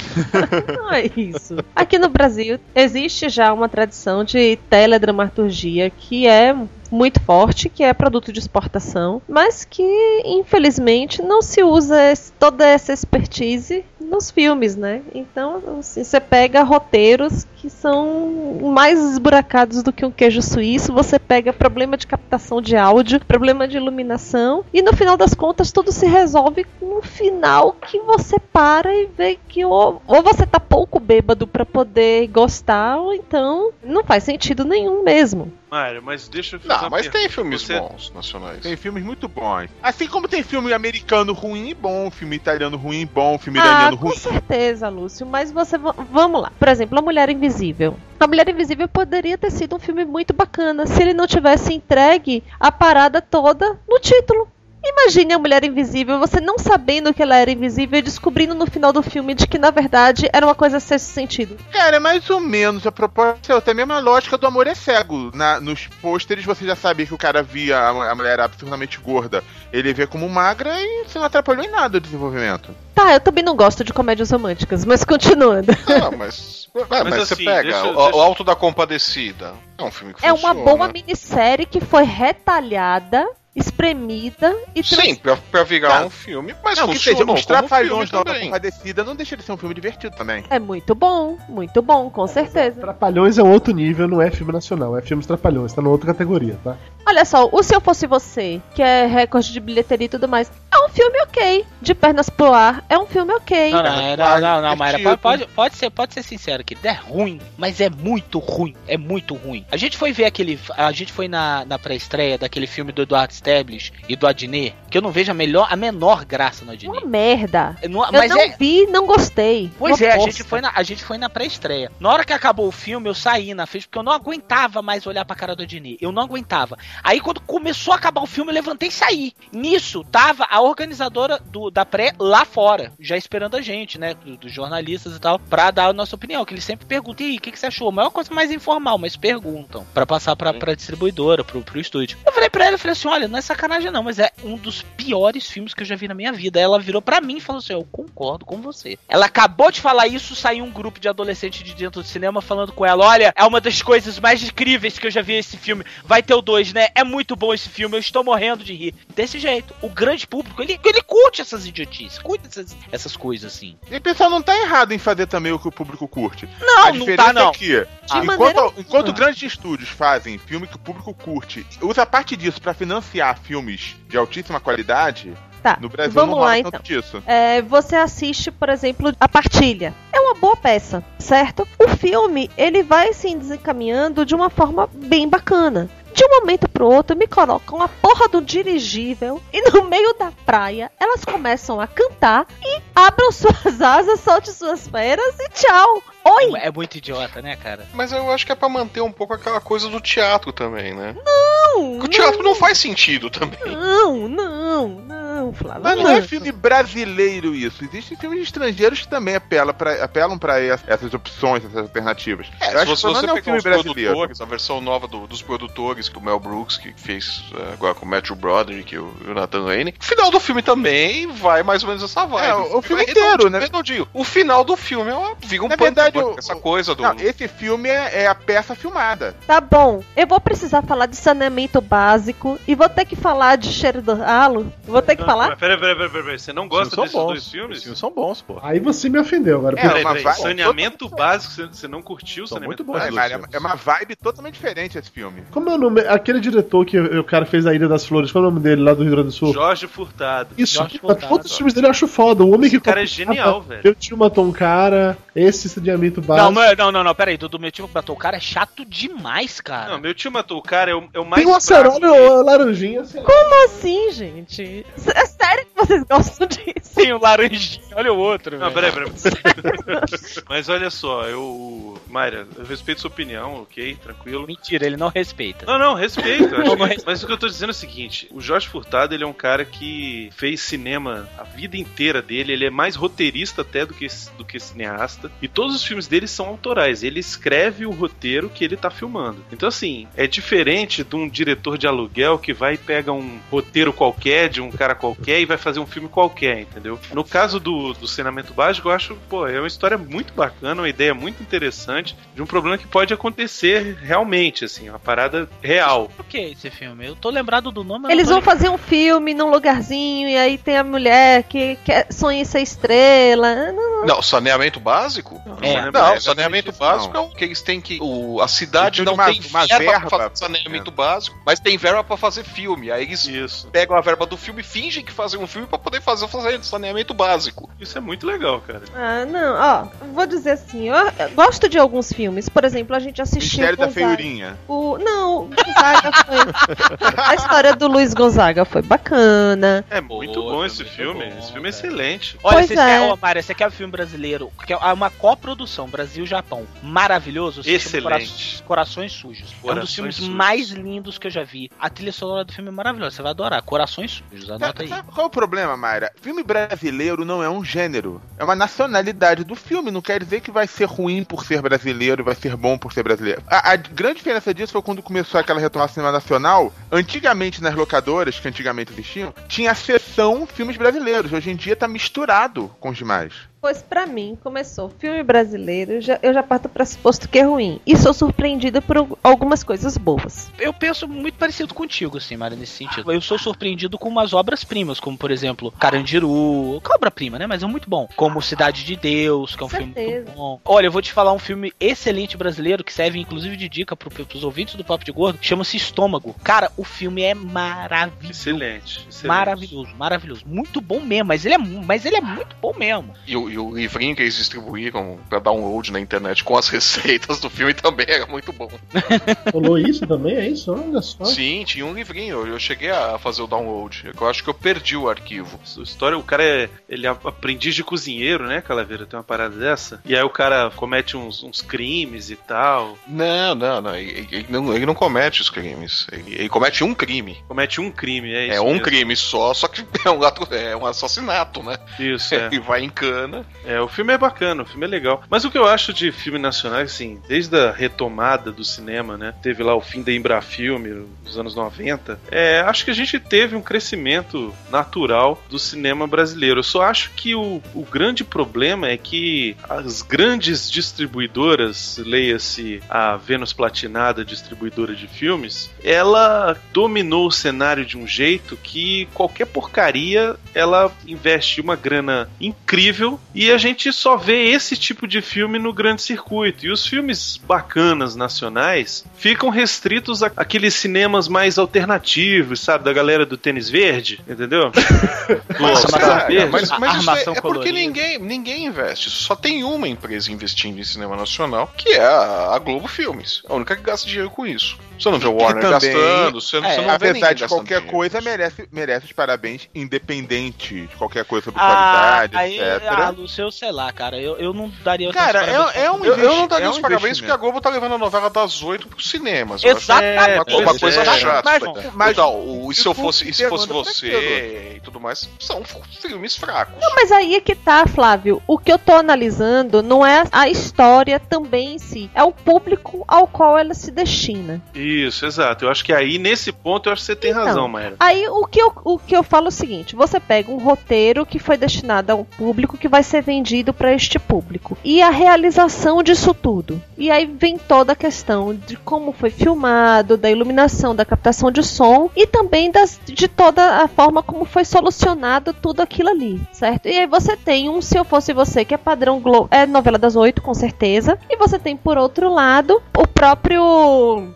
S2: Não é isso. Aqui no Brasil existe já uma tradição de teledramaturgia que é muito forte, que é produto de exportação, mas que infelizmente não se usa toda essa expertise nos filmes, né? Então, assim, você pega roteiros que são mais esburacados do que um queijo suíço, você pega problema de captação de áudio, problema de iluminação, e no final das contas tudo se resolve com um final que você para e vê que ou, ou você tá pouco bêbado pra poder gostar, ou então não faz sentido nenhum mesmo.
S4: Mário, mas deixa eu fazer
S3: Não, mas tem filmes
S4: Você-
S3: bons nacionais.
S5: Tem filmes muito bons. Assim como tem filme americano ruim e bom, filme italiano ruim e bom, filme
S2: Ah,
S5: iraniano
S2: com
S5: ruim.
S2: certeza, Lúcio. Mas você. va- Vamos lá. Por exemplo, A Mulher Invisível. A Mulher Invisível poderia ter sido um filme muito bacana se ele não tivesse entregue a parada toda no título. Imagine a mulher invisível, você não sabendo que ela era invisível e descobrindo no final do filme de que na verdade era uma coisa sexto sentido.
S5: Cara, é mais ou menos a proposta. Tem a mesma lógica do amor é cego. Na, nos pôsteres você já sabia que o cara via a, a mulher absurdamente gorda. Ele vê como magra e isso não atrapalhou em nada o desenvolvimento.
S2: Tá, eu também não gosto de comédias românticas, mas continuando.
S3: Ah, mas. Mas, mas você
S4: assim,
S3: pega
S4: deixa-
S3: o,
S4: deixa-
S3: o Alto da Compadecida. É um filme que
S2: É
S3: funciona.
S2: uma boa minissérie que foi retalhada, espremida e
S3: Sim, pra, pra virar um filme, mas
S5: não, que
S3: funcionou
S5: seja, os
S3: como
S5: Trapalhões
S3: filme também.
S5: Compadecida não deixa de ser um filme divertido também.
S2: É muito bom, muito bom, com certeza.
S1: Trapalhões é um outro nível, não é filme nacional, é filmes Trapalhões, tá numa outra categoria, tá?
S2: Olha só, o Se Eu Fosse Você, que é recorde de bilheteria e tudo mais, é um filme ok. De pernas pro ar, é um filme ok.
S7: Não, não, é, não, não, não, Mayra, pode, pode, pode ser, pode ser sincero aqui. É ruim, mas é muito ruim. É muito ruim. A gente foi ver aquele. A gente foi na, na pré-estreia daquele filme do Eduardo Stablish e do Adnet, que eu não vejo a, melhor, a menor graça no Adnet.
S2: Uma merda.
S7: Não-
S2: eu
S7: mas
S2: não
S7: é-
S2: vi, não gostei.
S7: Pois
S2: Uma
S7: é, a gente, foi na, a gente foi na pré-estreia. Na hora que acabou o filme, eu saí na frente, porque eu não aguentava mais olhar pra cara do Adnet. Eu não aguentava. Aí quando começou a acabar o filme, eu levantei e saí. Nisso, tava a organizadora do, da pré lá fora, já esperando a gente, né? do- Dos jornalistas e tal, pra dar a nossa opinião. Que eles sempre perguntam, e aí, o que, que você achou? A maior coisa mais informal, mas perguntam. Pra passar pra, pra distribuidora, pro, pro estúdio. Eu falei pra ela, eu falei assim, olha, não é sacanagem não, mas é um dos piores filmes que eu já vi na minha vida. Ela virou pra mim e falou assim, eu concordo com você. Ela acabou de falar isso, saiu um grupo de adolescentes de dentro do cinema falando com ela, olha, é uma das coisas mais incríveis que eu já vi esse filme. Vai ter o dois, né? É muito bom esse filme, eu estou morrendo de rir. Desse jeito, o grande público, ele, ele curte essas idiotices, curte essas, essas coisas assim.
S5: E o pessoal não tá errado em fazer também o que o público curte.
S7: Não,
S5: a
S7: não
S5: diferença
S7: tá, não.
S5: é que,
S7: De
S5: enquanto,
S7: maneira
S5: enquanto grandes estúdios fazem filme que o público curte, usa parte disso pra financiar filmes de altíssima qualidade,
S2: Tá,
S5: no Brasil
S2: vamos lá,
S5: tanto
S2: então.
S5: disso.
S2: É, você assiste, por exemplo, a partilha. É uma boa peça, certo? O filme, ele vai se desencaminhando de uma forma bem bacana. De um momento pro outro, me colocam a porra do dirigível e no meio da praia elas começam a cantar e abram suas asas, solte suas feras e tchau. Oi!
S7: É muito idiota, né, cara?
S3: Mas eu acho que é pra manter um pouco aquela coisa do teatro também, né?
S2: Não!
S3: O teatro não faz sentido também.
S2: Não, não, não, Flávio.
S5: Mas não é filme brasileiro isso. Existem filmes estrangeiros que também apelam pra, apelam pra es- essas opções, essas alternativas.
S3: É,
S5: Eu
S3: se
S5: acho
S3: você,
S5: que não
S3: você
S5: é um filme
S3: os
S5: brasileiro.
S3: produtores, a versão nova do- dos produtores, que o Mel Brooks, que fez eh, agora com o Matthew Broderick e o, o Nathan Lane, o final do filme também vai mais ou menos essa vibe.
S5: É, o filme
S3: vai
S5: inteiro,
S3: redondinho,
S5: né?
S3: redondinho. O final do filme é uma, fica um
S5: Na
S3: pano
S5: verdade,
S3: essa coisa do...
S5: Não, esse filme é, é a peça filmada.
S2: Tá bom, eu vou precisar falar de saneamento básico e vou ter que falar de cheiro do ralo. Vou ter que falar?
S4: Peraí, peraí, peraí, peraí, você não gosta desses
S6: bons.
S4: dois filmes?
S6: Os filmes são bons, pô.
S1: Aí você me ofendeu agora.
S5: É,
S4: Peraí, peraí,
S5: vibe-
S4: saneamento básico, você- não curtiu o
S6: São
S4: saneamento
S6: muito bons.
S5: É, é, uma vibe totalmente diferente esse filme.
S1: Como é o nome? Aquele diretor que o cara fez a Ilha das Flores, qual é o nome dele lá do Rio Grande do Sul?
S4: Jorge Furtado.
S1: Isso,
S7: Jorge Furtado.
S1: todos os filmes dele eu acho foda. O homem
S4: Esse
S1: que.
S4: cara é genial, velho.
S1: Eu tio matou um cara, esse saneamento
S7: Não,
S1: básico.
S7: mas- não, não, não, peraí, do, do meu tipo bateu o cara é chato demais, cara.
S4: Não, meu tio matou o cara, é o, é o mais
S1: Tem um acerola ou laranjinha, assim.
S2: Como assim, gente? É sério que vocês gostam disso?
S7: Sim, o laranjinha, olha o outro.
S4: Não,
S7: velho.
S4: peraí, peraí. Mas olha só, eu. Mayra, eu respeito sua opinião, ok? Tranquilo.
S7: Mentira, ele não respeita.
S4: Não, não, respeito. acho
S7: Não, não
S4: que-
S7: respeito.
S4: Mas o que eu tô dizendo é o seguinte: o Jorge Furtado, ele é um cara que fez cinema a vida inteira dele. Ele é mais roteirista até do que, do que cineasta. E todos os filmes dele são autorais. Ele escreve o roteiro que ele tá filmando. Então, assim, é diferente de um diretor de aluguel que vai e pega um roteiro qualquer, de um cara qualquer, e vai fazer um filme qualquer, entendeu? No caso do, do saneamento básico, eu acho, pô, é uma história muito bacana, uma ideia muito interessante de um problema que pode acontecer realmente, assim, uma parada real.
S7: O que é esse filme? Eu tô lembrado do nome.
S2: Eles
S7: não
S2: vão fazer um filme num lugarzinho e aí tem a mulher que quer, sonha em ser estrela. Não,
S3: Não, saneamento básico?
S7: É.
S3: não,
S5: Não,
S3: saneamento
S5: isso
S3: básico
S5: não.
S3: é o que eles têm que. O, a cidade não
S5: uma-
S3: tem
S5: uma
S3: verba,
S5: verba
S3: pra fazer saneamento básico, mas tem verba pra fazer filme. Aí eles
S4: Isso.
S3: pegam a verba do filme e fingem que fazem um filme pra poder fazer, fazer saneamento básico.
S4: Isso é muito legal, cara.
S2: Ah, não, ó, vou dizer assim, eu, eu gosto de alguns filmes. Por exemplo, a gente assistiu.
S5: Mistério da. Feiurinha.
S2: O, não, o Gonzaga foi. a história do Luiz Gonzaga foi bacana.
S4: É muito bom esse filme. esse filme é excelente.
S7: Olha,
S2: Pois
S7: você
S2: é.
S7: quer, ô, Mário, você quer um filme brasileiro, que é uma coprodução Brasil-Japão, maravilhoso,
S4: Excelente.
S7: Corações, Corações Sujos. é um dos
S4: Corações
S7: filmes
S4: Sujos.
S7: mais lindos que eu já vi. A trilha sonora do filme é maravilhosa, você vai adorar. Corações Sujos, anota aí.
S5: Sabe qual é o problema, Mayra? Filme brasileiro não é um gênero. É uma nacionalidade do filme. Não quer dizer que vai ser ruim por ser brasileiro e vai ser bom por ser brasileiro. A, a grande diferença disso foi quando começou aquela retomada cinema nacional. Antigamente, nas locadoras, que antigamente existiam, tinha a seção filmes brasileiros. Hoje em dia tá misturado com os demais.
S2: Pois pra mim, começou filme brasileiro, já- eu já parto do pressuposto que é ruim. E sou surpreendida por al- algumas coisas boas.
S7: Eu penso muito parecido contigo, assim, Mário, nesse sentido. Eu sou surpreendido com umas obras-primas, como, por exemplo, Carandiru, que é obra-prima, né? Mas é muito bom. Como Cidade de Deus, que é um filme muito bom. Olha, eu vou te falar um filme excelente brasileiro, que serve inclusive de dica pro, pros ouvintes do Papo de Gordo, chama-se Estômago. Cara, o filme é maravilhoso.
S4: Excelente. excelente.
S7: Maravilhoso, maravilhoso. Muito bom mesmo, mas ele é, mas ele é muito bom mesmo.
S3: E o, e o livrinho que eles distribuíram pra download na internet com as receitas do filme também era muito bom.
S1: Rolou isso também? É isso? Olha só.
S3: Sim, tinha um livrinho. Eu, eu cheguei a fazer o download. Eu acho que eu perdi o arquivo.
S4: A história, o cara é. Ele é aprendiz de cozinheiro, né, Calaveira? Tem uma parada dessa. E aí o cara comete uns, uns crimes e tal.
S3: Não, não, não. Ele, ele não. ele não comete os crimes. Ele, ele comete um crime.
S4: Comete um crime, é isso.
S3: É um
S4: mesmo.
S3: crime só, só que é um, é um assassinato, né?
S4: Isso, é.
S3: Ele vai em cana.
S4: É, o filme é bacana, o filme é legal. Mas o que eu acho de filme nacional, assim, desde a retomada do cinema, né? Teve lá o fim da Embrafilme, nos anos 90. É, acho que a gente teve um crescimento natural do cinema brasileiro. Eu só acho que o, o grande problema é que as grandes distribuidoras, leia-se a Vênus Platinada, distribuidora de filmes, ela dominou o cenário de um jeito que qualquer porcaria ela investe uma grana incrível e a gente só vê esse tipo de filme no grande circuito. E os filmes bacanas nacionais ficam restritos a- àqueles cinemas mais alternativos, sabe? Da galera do tênis verde, entendeu? Do
S3: Mas, cara,
S4: verde.
S3: mas, mas isso é, é porque
S7: colorida.
S3: ninguém, ninguém investe. Só tem uma empresa investindo em cinema nacional, que é a, a Globo Filmes. É a única que gasta dinheiro com isso. Você não vê o Warner
S5: também,
S3: gastando, você, não-
S5: é,
S3: você não vê
S5: apesar de qualquer
S3: dinheiro.
S5: coisa, merece, merece os parabéns, independente de qualquer coisa sobre
S7: Ah,
S5: qualidade,
S7: aí,
S5: etc.
S7: ah, Lúcio, eu sei lá, cara. Eu, eu não daria os
S5: Cara,
S7: parabéns
S5: é- é um
S3: Eu, eu não daria
S5: é
S3: os
S5: um
S3: parabéns porque a. Globo tá levando a novela das oito pros cinemas.
S7: Exatamente.
S3: é uma, uma coisa
S4: é.
S3: chata.
S5: Mas-
S3: Mas,
S5: mas-
S3: o, e se eu fosse, e se fosse
S5: pra
S3: você e tudo mais, são filmes fracos.
S2: Não, mas aí é que tá, Flávio. O que eu tô analisando não é a história também em si, é o público ao qual ela se destina.
S4: Isso, exato. Eu acho que aí, nesse ponto, eu acho que você tem
S2: Então,
S4: razão, Mayra.
S2: Aí o que, eu, o que eu falo é o seguinte: você pega um roteiro que foi destinado a um público que vai ser vendido para este público. E a realização disso tudo. E aí vem toda a questão de como foi filmado, da iluminação, da captação de som e também das, de toda a forma como foi solucionado tudo aquilo ali, certo? E aí você tem um Se Eu Fosse Você, que é padrão Globo, é novela das oito, com certeza. E você tem, por outro lado, o próprio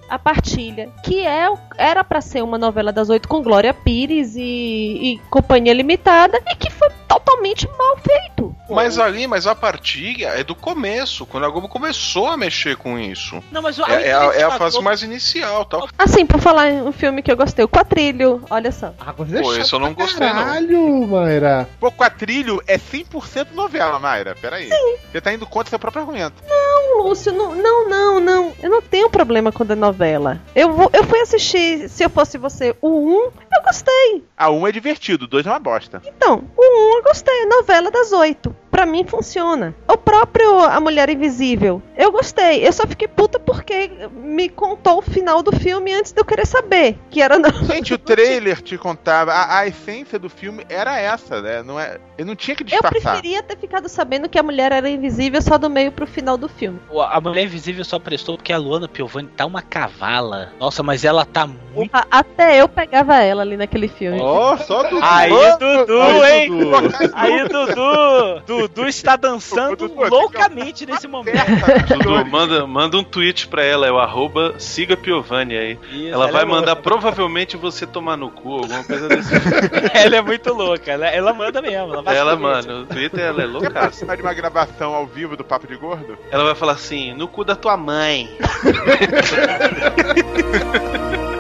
S2: A Partilha, que é, era para ser uma novela das oito com Glória Pires e, e Companhia Limitada, e que foi totalmente mal feito.
S3: Mas ali, mas a partilha é do começo, quando a Globo começou a mexer com isso.
S7: Não, mas o-
S3: É, é a, é a
S7: a
S3: fase
S7: Globo-
S3: mais inicial tal.
S2: Assim, por falar em um filme que eu gostei, o Quatrilho, olha só.
S3: Pô, esse eu não gostei, não.
S1: Caralho, Mayra.
S5: Pô, Quatrilho é 100% novela, Mayra. Pera aí. Você tá indo contra seu próprio argumento.
S2: Não, Lúcio, não, não, não, não. Eu não tenho problema com a novela. Eu, vou, eu fui assistir, se eu fosse você, o 1, eu gostei.
S5: A 1 é divertido, o 2 é uma bosta.
S2: Então, o 1 eu gostei, novela das oito. Pra mim funciona. O próprio A Mulher Invisível, eu gostei. Eu só fiquei puta porque me contou o final do filme antes de eu querer saber. Que era não.
S5: Gente, o trailer te contava. A, a essência do filme era essa, né? Não é, ele não tinha que
S2: Eu
S5: disfarçar.
S2: preferia ter ficado sabendo que a mulher era invisível só do meio pro final do filme.
S7: A Mulher Invisível só prestou porque a Luana Piovani tá uma cavala. Nossa, mas ela tá muito.
S2: Até eu pegava ela ali naquele filme.
S6: Ó, só Dudu.
S7: Aí, Dudu, hein?
S6: Dudu.
S7: Aí, Dudu! Dudu está dançando loucamente nesse momento.
S4: Dudu, manda, manda um tweet pra ela, é o arroba siga Piovani aí.
S7: Isso,
S4: ela
S7: ela
S4: vai
S7: é louca.
S4: mandar provavelmente você tomar no cu, alguma coisa desse tipo.
S7: ela é muito louca, ela, ela manda mesmo. Ela, vai
S4: Ela,
S7: isso.
S4: no Twitter ela é
S5: Quer
S4: louca.
S5: participar de uma gravação ao vivo do Papo de Gordo?
S4: Ela vai falar assim, no cu da tua mãe.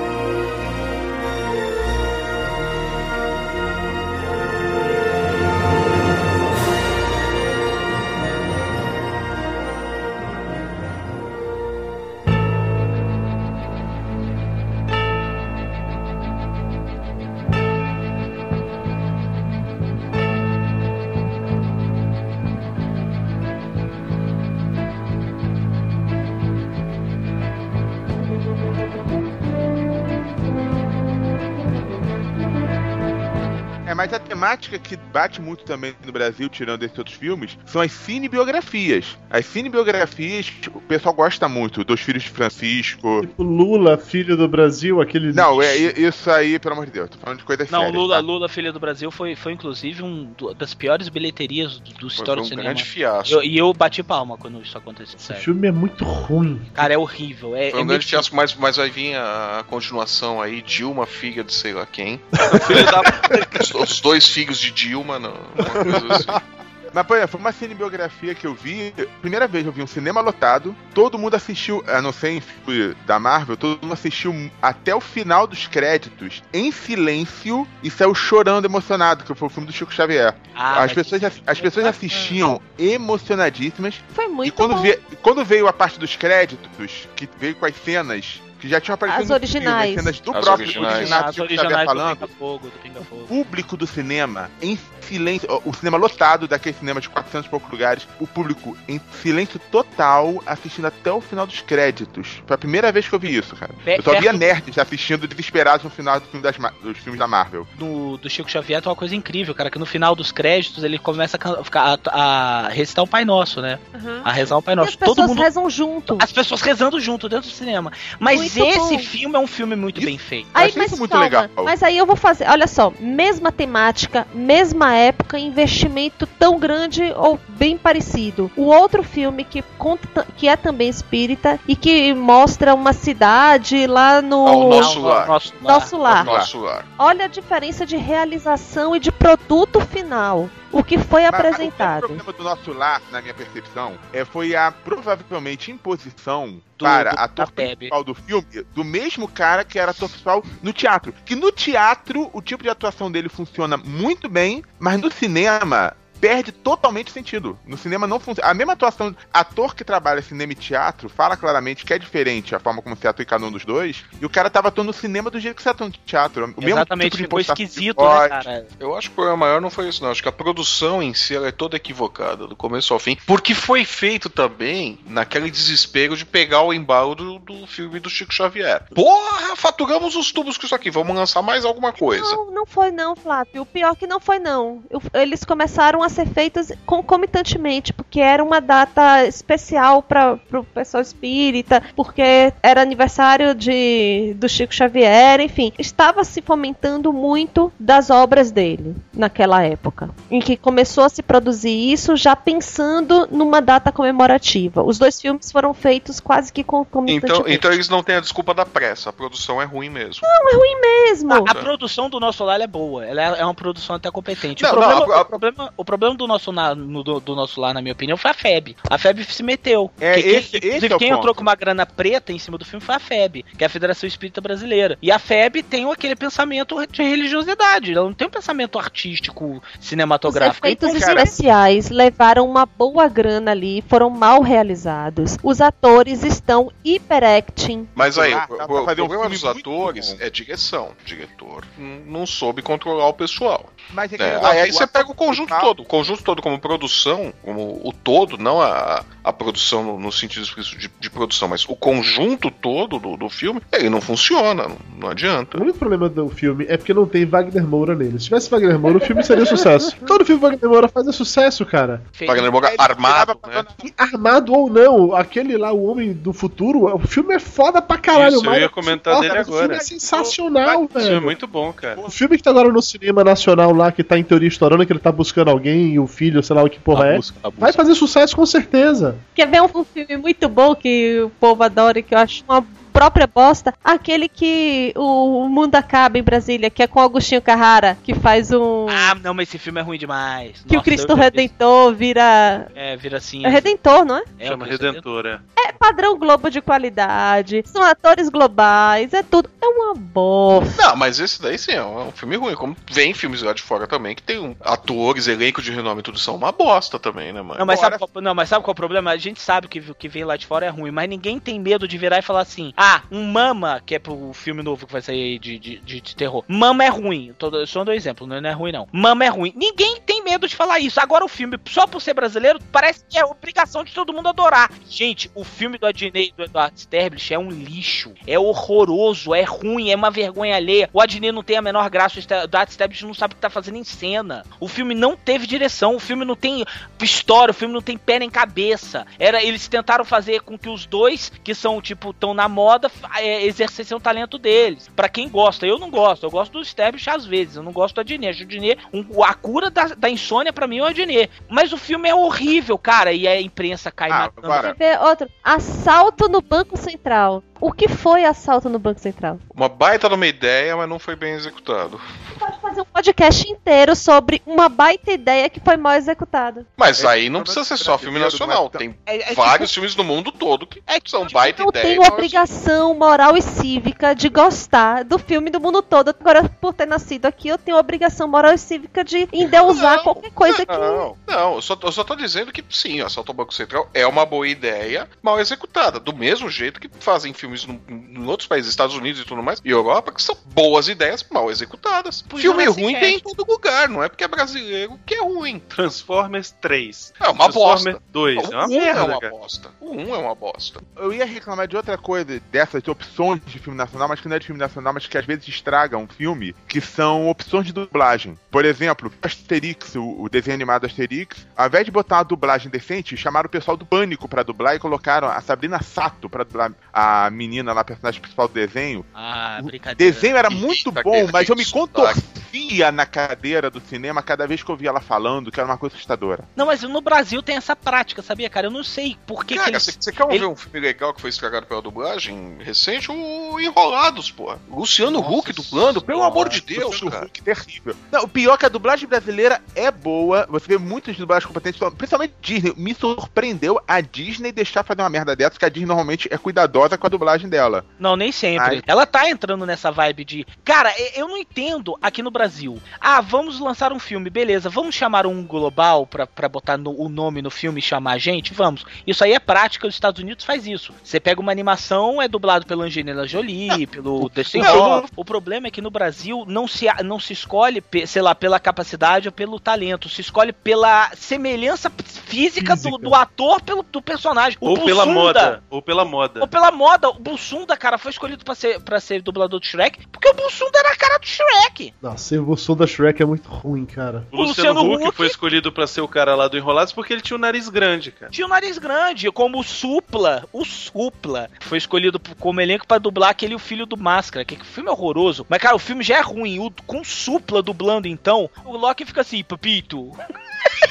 S5: temática que bate muito também no Brasil, tirando esses outros filmes, são as cinebiografias. As cinebiografias, o pessoal gosta muito, dos filhos de Francisco.
S1: Tipo Lula, filho do Brasil, aquele.
S5: Não, é isso aí, pelo amor de Deus, tô falando de coisas
S7: Não,
S5: sérias.
S7: Lula,
S5: tá?
S7: Lula, Filha do Brasil, foi, foi inclusive um do- das piores bilheterias do, do história
S3: foi
S7: do
S3: um
S7: cinema.
S3: grande fiasco.
S7: Eu- E eu, bati palma quando isso aconteceu,
S1: Esse
S7: sério.
S1: filme é muito ruim.
S7: Cara, é horrível. É,
S3: Foi
S7: é
S3: um
S7: meio
S3: grande fiasco, mas, mas vai vir a, continuação aí, Dilma, filha de sei lá quem.
S4: Filho
S3: os dois filhos de Dilma, não, uma coisa assim.
S5: Mas, exemplo, foi uma cinebiografia que eu vi. Primeira vez eu vi um cinema lotado. Todo mundo assistiu, a não ser em filme da Marvel, todo mundo assistiu até o final dos créditos em silêncio e saiu chorando emocionado, que foi o filme do Chico Xavier.
S7: Ah,
S5: as, pessoas, as pessoas assistiam emocionadíssimas.
S2: Foi muito
S5: e quando,
S2: bom.
S5: quando veio a parte dos créditos, que veio com as cenas que já tinham aparecido
S2: As
S5: no
S2: originais.
S5: filme, as cenas do
S3: As
S5: próprio
S3: originais.
S5: do
S7: As originais do
S5: falando,
S7: Pinga Fogo, do Pinga Fogo.
S5: público do cinema em silêncio, o cinema lotado daquele cinema de 400 e poucos lugares, o público em silêncio total assistindo até o final dos créditos. Foi a primeira vez que eu vi isso, cara.
S7: Pe-
S5: eu só via nerds assistindo desesperados no final do filme das dos filmes da Marvel.
S7: do, do Chico Xavier tem uma coisa incrível, cara, que no final dos créditos ele começa a, ficar- a, a recitar o Pai Nosso, né?
S2: Uhum.
S7: A rezar o Pai
S2: E
S7: Nosso.
S2: as pessoas
S7: Todo mundo.
S2: rezam junto.
S7: As pessoas rezando junto dentro do cinema. Mas
S2: Muito
S7: esse
S2: bom.
S7: filme é um filme muito bem feito.
S2: Aí, mas
S5: isso muito
S2: calma,
S5: legal.
S2: Mas aí eu vou fazer, olha só, mesma temática, mesma época, investimento tão grande ou bem parecido. O outro filme que conta, que é também espírita e que mostra uma cidade lá no
S3: Ao nosso lar.
S7: Nosso
S2: Nosso lar.
S3: Nosso lar.
S2: Olha a diferença de realização e de produto final. O que foi
S5: Mas- mas
S2: apresentado.
S5: O problema do nosso lar, na minha percepção, é, foi a provavelmente imposição
S7: Do-
S5: para
S7: do-
S5: ator
S7: da Pebe.
S5: principal do filme do mesmo cara que era ator principal no teatro. Que no teatro o tipo de atuação dele funciona muito bem, mas no cinema perde totalmente sentido. No cinema não funciona. A mesma atuação, ator que trabalha cinema e teatro, fala claramente que é diferente a forma como se atua em cada um dos dois, e o cara tava atuando no cinema do jeito que você atua no teatro. O mesmo
S7: Exatamente,
S5: tipo de
S7: ficou esquisito, né, cara?
S3: Eu acho que o problema maior não foi isso, não. Acho que a produção em si ela é toda equivocada, do começo ao fim. Porque foi feito também naquele desespero de pegar o embalo do, do filme do Chico Xavier. Porra, faturamos os tubos com isso aqui, vamos lançar mais alguma coisa.
S2: Não, não foi não, Flávio. O pior que não foi não. Eu- Eles começaram a ser feitos concomitantemente, porque era uma data especial para o pessoal espírita, porque era aniversário de do Chico Xavier, enfim, estava se fomentando muito das obras dele naquela época, em que começou a se produzir isso já pensando numa data comemorativa. Os dois filmes foram feitos quase que concomitantemente.
S3: Então, então eles não têm a desculpa da pressa, a produção é ruim mesmo.
S2: Não, é ruim mesmo.
S7: A, a produção do nosso lar é boa, ela é, é uma produção até competente.
S3: Não,
S7: o, problema,
S3: não, a- a-
S7: o, problema, o problema do nosso, na- no- do, do nosso lar, na minha opinião, foi a FEB. A FEB se meteu.
S5: É,
S7: Que- quem-
S5: esse- esse
S7: inclusive,
S5: é o
S7: quem
S5: ponto.
S7: entrou com uma grana preta em cima do filme foi a FEB, que é a Federação Espírita Brasileira. E a FEB tem aquele pensamento de religiosidade, ela não tem um pensamento artístico,
S2: Os
S7: cinematográfico.
S2: efeitos
S7: Então, cara,
S2: especiais levaram uma boa grana ali, foram mal realizados. Os atores estão hyperacting.
S3: Mas aí,
S5: Ah,
S3: o,
S5: dá
S3: o-
S5: pra
S3: o
S5: um
S3: problema dos atores
S5: bom.
S3: é direção. O diretor não, não soube controlar o pessoal.
S5: Mas é
S3: É,
S5: que
S3: aí,
S5: negócio,
S3: aí
S5: o
S3: você pega o conjunto todo. conjunto todo como produção, como o todo, não a, a produção no, no sentido de, de produção, mas o conjunto todo do, do filme, ele não funciona, não, não adianta.
S1: O único problema do filme é porque não tem Wagner Moura nele. Se tivesse Wagner Moura, o filme seria sucesso. Todo filme Wagner Moura faz é sucesso, cara.
S3: Wagner Moura armado, né?
S1: Armado ou não, aquele lá, o Homem do Futuro, o filme é foda pra caralho.
S4: Isso, eu ia comentar
S1: foda,
S4: dele
S1: O filme
S4: agora.
S1: é sensacional,
S4: Isso é
S1: velho.
S4: muito bom, cara.
S1: O filme que tá agora no cinema nacional lá, que tá em teoria estourando, que ele tá buscando alguém e o filho, sei lá o que porra é. Vai fazer sucesso com certeza.
S2: Quer ver um, um filme muito bom que o povo adora e que eu acho uma própria bosta? Aquele que o, o mundo acaba em Brasília, que é com Agostinho Carrara, que faz um.
S7: Ah, não, mas esse filme é ruim demais.
S2: que o
S7: Nossa,
S2: Cristo
S7: eu já vi-
S2: Redentor vira.
S7: É, vira assim.
S2: É Redentor, não é?
S7: É,
S4: Chama
S7: o Cristo
S4: Redentora.
S2: É padrão Globo de qualidade, são atores globais, é tudo. É uma bosta.
S3: Não, mas esse daí sim é um, é um filme ruim. Como vem filmes lá de fora também, que tem um, atores, elenco de renome e tudo são uma bosta também, né, mano?
S7: Não mas, sabe qual, não, mas sabe qual é o problema? A gente sabe que o que vem lá de fora é ruim, mas ninguém tem medo de virar e falar assim: ah, um Mama, que é pro filme novo que vai sair de, de, de, de terror. Mama é ruim. Tô, só dou exemplo, não é ruim não. Mama é ruim. Ninguém tem medo de falar isso. Agora o filme, só por ser brasileiro, parece que é obrigação de todo mundo adorar. Gente, o filme do Adnei e do Eduardo Sterblich é um lixo. É horroroso, é ruim, é uma vergonha alheia. O Adnei não tem a menor graça, o Eduardo Sterblich não sabe o que tá fazendo em cena. O filme não teve direção, o filme não tem história, o filme não tem pé nem cabeça. Era, eles tentaram fazer com que os dois, que são, tipo, tão na moda, é, exercessem o talento deles. Pra quem gosta, eu não gosto. Eu gosto do Sterblich às vezes, eu não gosto do Adnei. Acho o Adnei, um, a cura da, da insônia pra mim é o Adnei. Mas o filme é horrível, cara, e a imprensa cai matando.
S2: Quer ver outro? Assalto no Banco Central. O que foi assalto no Banco Central?
S3: Uma baita numa ideia, mas não foi bem executado.
S2: Pode fazer um podcast inteiro sobre uma baita ideia que foi mal executada.
S3: Mas aí não precisa ser só filme nacional. Tem
S2: É- é
S3: vários
S2: tipo-
S3: filmes no mundo todo que são baita
S2: Eu
S3: ideia.
S2: tenho obrigação moral e cívica de gostar do filme do mundo todo. Agora, por ter nascido aqui, eu tenho obrigação moral e cívica de endeusar qualquer coisa que.
S3: Não, não, eu só, eu só tô dizendo que sim, Assalto ao Banco Central é uma boa ideia, mal executada. Do mesmo jeito que fazem filmes no- em outros países, Estados Unidos e tudo mais, e Europa, que são boas ideias mal executadas. Filme
S4: Jurassic
S3: ruim
S4: Cast.
S3: tem em todo lugar, não é porque é brasileiro que é ruim.
S4: Transformers 3.
S3: É uma
S4: Transformers
S3: bosta.
S4: 2.
S3: O
S4: É uma
S3: um
S4: merda,
S3: é uma
S4: cara.
S3: bosta. O 1 é uma bosta.
S5: Eu ia reclamar de outra coisa, dessas opções de filme nacional, mas que não é de filme nacional, mas que às vezes estragam um filme, que são opções de dublagem. Por exemplo, Asterix, o, o desenho animado Asterix, ao invés de botar uma dublagem decente, chamaram o pessoal do Pânico pra dublar e colocaram a Sabrina Sato pra dublar a menina lá, a personagem principal do desenho.
S7: Ah,
S5: O
S7: brincadeira.
S5: desenho era muito
S3: Eita,
S5: bom,
S3: que-
S5: mas eu me
S3: que
S5: contorcia na cadeira do cinema cada vez que eu via ela falando, que era uma coisa assustadora.
S7: Não, mas no Brasil tem essa prática, sabia, cara? Eu não sei por que, que
S3: Cara,
S7: eles...
S3: você você quer
S7: ele-
S3: ver um filme legal que foi estragado pela dublagem recente? O Enrolados, pô. Luciano Huck dublando, pelo amor de Deus,
S5: Luciano
S3: cara.
S5: Huck, terrível. Não, o pior é que a dublagem brasileira é boa. Você vê muitas dublagens competentes, principalmente Disney. Me surpreendeu a Disney deixar fazer uma merda dessa, porque a Disney normalmente é cuidadosa com a dublagem dela.
S7: Não, nem sempre. Ela tá entrando nessa vibe de. Cara, eu não entendo aqui no Brasil. Ah, vamos lançar um filme, beleza. Vamos chamar um global pra, pra botar no- o nome no filme e chamar a gente? Vamos. Isso aí é prática, os Estados Unidos faz isso. Você pega uma animação, é dublado pela Angelina Jolie, pelo Dustin Hoffman. O problema é que no Brasil não se, não se escolhe, sei lá, pela capacidade ou pelo talento. Se escolhe pela semelhança física, Do,
S4: Física.
S7: do ator pelo do personagem. O
S4: Ou pela moda. Ou pela moda.
S7: ou pela moda, Bussunda, cara, foi escolhido pra ser, pra ser dublador do Shrek, porque o Bussunda era a cara do Shrek.
S1: Nossa, o som da Shrek é muito ruim, cara.
S4: O Luciano,
S7: Luciano
S4: Huck,
S7: Huck-
S4: foi escolhido pra ser o cara lá do Enrolados porque ele tinha o nariz grande, cara.
S7: Tinha o nariz grande, como o Supla, o Supla, foi escolhido como elenco pra dublar aquele O Filho do Máscara, que, que filme horroroso. Mas, cara, o filme já é ruim, o, com o Supla dublando, então, o Loki fica assim, papito...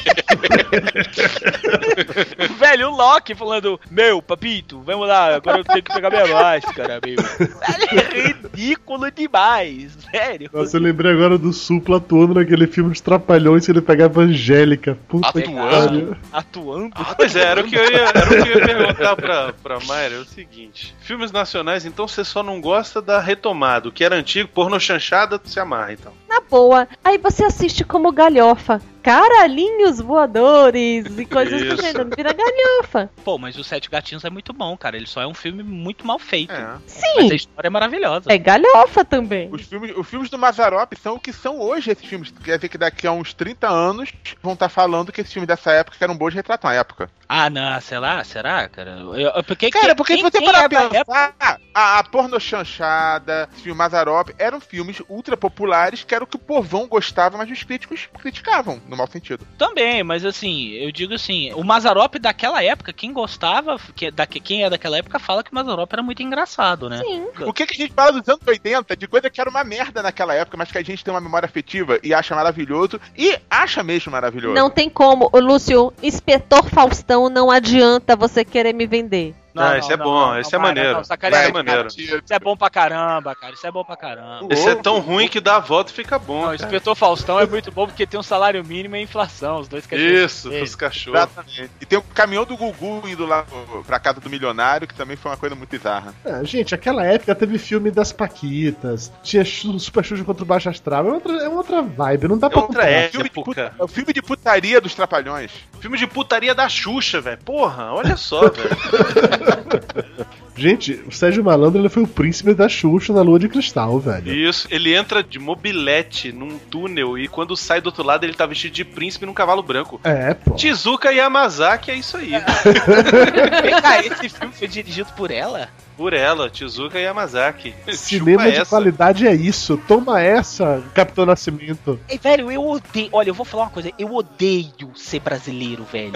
S7: Velho, o Loki falando, meu, papito, vamos lá, agora eu tenho que pegar minha máscara, meu. Velho, é ridículo demais, sério.
S1: Nossa, eu lembrei agora do Supla atuando naquele filme dos Trapalhões que ele pegava a Angélica. Puta que pariu.
S7: Atuando.
S4: Pois é, era o que eu ia, era o que eu ia perguntar pra, pra Mayra, é o seguinte. Filmes nacionais, então você só não gosta da retomada. O que era antigo, porno chanchada, se amarra, então.
S2: Na boa. Aí você assiste como galhofa. Caralhinhos voadores e coisas do gênero. Vira galhofa.
S7: Pô, mas os Sete Gatinhos é muito bom, cara. Ele só é um filme muito mal feito.
S2: Sim.
S7: Mas a história é maravilhosa.
S2: É galhofa também.
S5: Os filmes, os filmes do Mazarop são o que são hoje esses filmes. Quer dizer que daqui a uns 30 anos vão estar falando que esses filmes dessa época eram bons de retratar a época.
S7: Ah, não, sei lá, será, cara? Eu, eu- porque,
S5: Cara, porque
S7: quem,
S5: se você parar
S7: é
S5: pensar, a, a porno chanchada, os filmes Mazarop, eram filmes ultra populares que era o que o povão gostava, mas os críticos criticavam, no mau sentido.
S7: Também, mas assim, eu digo assim, o Mazarop daquela época, quem gostava, que, da, quem é daquela época fala que o Mazarop era muito engraçado, né?
S2: Sim.
S5: O que, que a gente fala dos anos 80 de coisa que era uma merda naquela época, mas que a gente tem uma memória afetiva e acha maravilhoso, e acha mesmo maravilhoso.
S2: Não tem como. Ô, Lúcio, inspetor Faustão, não adianta você querer me vender.
S4: Não, esse é bom, esse é maneiro.
S7: não,
S4: Esse
S7: sacaneia,
S4: é maneiro.
S7: Isso é bom pra caramba, cara. Isso é bom pra caramba.
S4: Esse é tão ruim que dá a volta e fica bom.
S7: Não, o
S4: cara.
S7: Inspetor Faustão é muito bom porque tem um salário mínimo e inflação, os dois cachorros.
S4: Isso, os cachorros.
S5: Exatamente. E tem o caminhão do Gugu indo lá pra casa do milionário, que também foi uma coisa muito bizarra.
S1: É, gente, aquela época teve filme das Paquitas, tinha Super Xuxa contra o Baixo Astral, é outra, é outra vibe, não dá pra
S4: outra
S1: comparar.
S4: época.
S5: Filme de puta- é o filme de putaria dos Trapalhões.
S4: Filme de putaria da Xuxa, velho. Porra, olha só, velho.
S1: Gente, o Sérgio Malandro ele foi o príncipe da Xuxa na Lua de Cristal, velho.
S4: Isso, ele entra de mobilete num túnel e quando sai do outro lado ele tá vestido de príncipe num cavalo branco.
S1: É, pô.
S4: Tizuka Yamazaki, é isso aí.
S7: Vem cá, esse filme foi dirigido por ela?
S4: Por ela, Tizuka Yamazaki.
S1: Cinema
S4: Chupa
S1: de
S4: essa.
S1: qualidade é isso. Toma essa, Capitão Nascimento.
S7: Ei, velho, eu odeio. Olha, eu vou falar uma coisa. Eu odeio ser brasileiro, velho.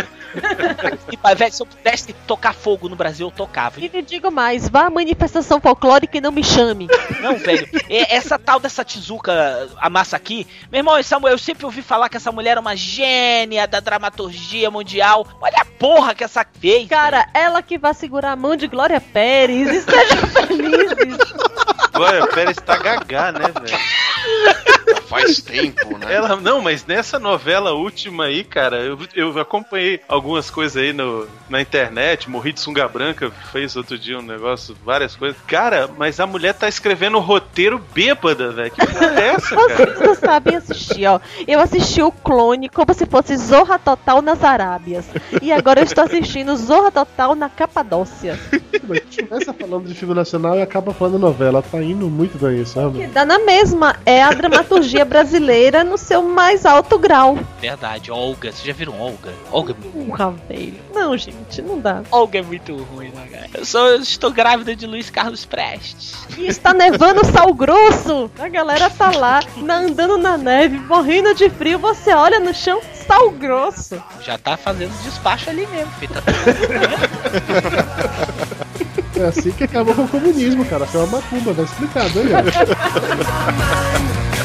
S7: e, pá, velho, se eu pudesse tocar fogo no Brasil, eu tocava.
S2: E lhe digo mais, vá à manifestação folclórica e não me chame.
S7: Não, velho. é- Essa tal dessa Tizuka, a massa aqui. Meu irmão, essa, mu- eu sempre ouvi falar que essa mulher era uma gênia da dramaturgia mundial. Olha a porra que essa fez.
S2: Cara, ela que vai segurar a mão de Glória Pérez e sejam felizes.
S4: Glória Pérez tá gagá, né, velho?
S3: Faz tempo, né?
S4: Ela, não, mas nessa novela última aí, cara, eu, eu acompanhei algumas coisas aí no, na internet, morri de sunga branca, fez outro dia um negócio, várias coisas. Cara, mas a mulher tá escrevendo roteiro bêbada, velho. Que porra é essa, cara?
S2: Vocês não sabem assistir, ó. Eu assisti o Clone como se fosse Zorra Total nas Arábias. E agora eu estou assistindo Zorra Total na Capadócia.
S1: Mas começa falando de filme nacional e acaba falando novela. Tá indo muito bem, sabe?
S2: Que dá na mesma. É a dramaturgia brasileira no seu mais alto grau.
S7: Verdade, Olga. Vocês já viram Olga? Olga é muito
S2: Porra, velho. Não, gente, não dá.
S7: Olga é muito ruim, né, cara? Eu, sou, eu estou grávida de Luiz Carlos Prestes.
S2: E está nevando sal grosso. A galera tá lá, na- andando na neve, morrendo de frio. Você olha no chão, sal grosso.
S7: Já tá fazendo despacho ali mesmo, filho.
S1: É assim que acabou com o comunismo, cara. Foi uma macumba, tá explicado aí,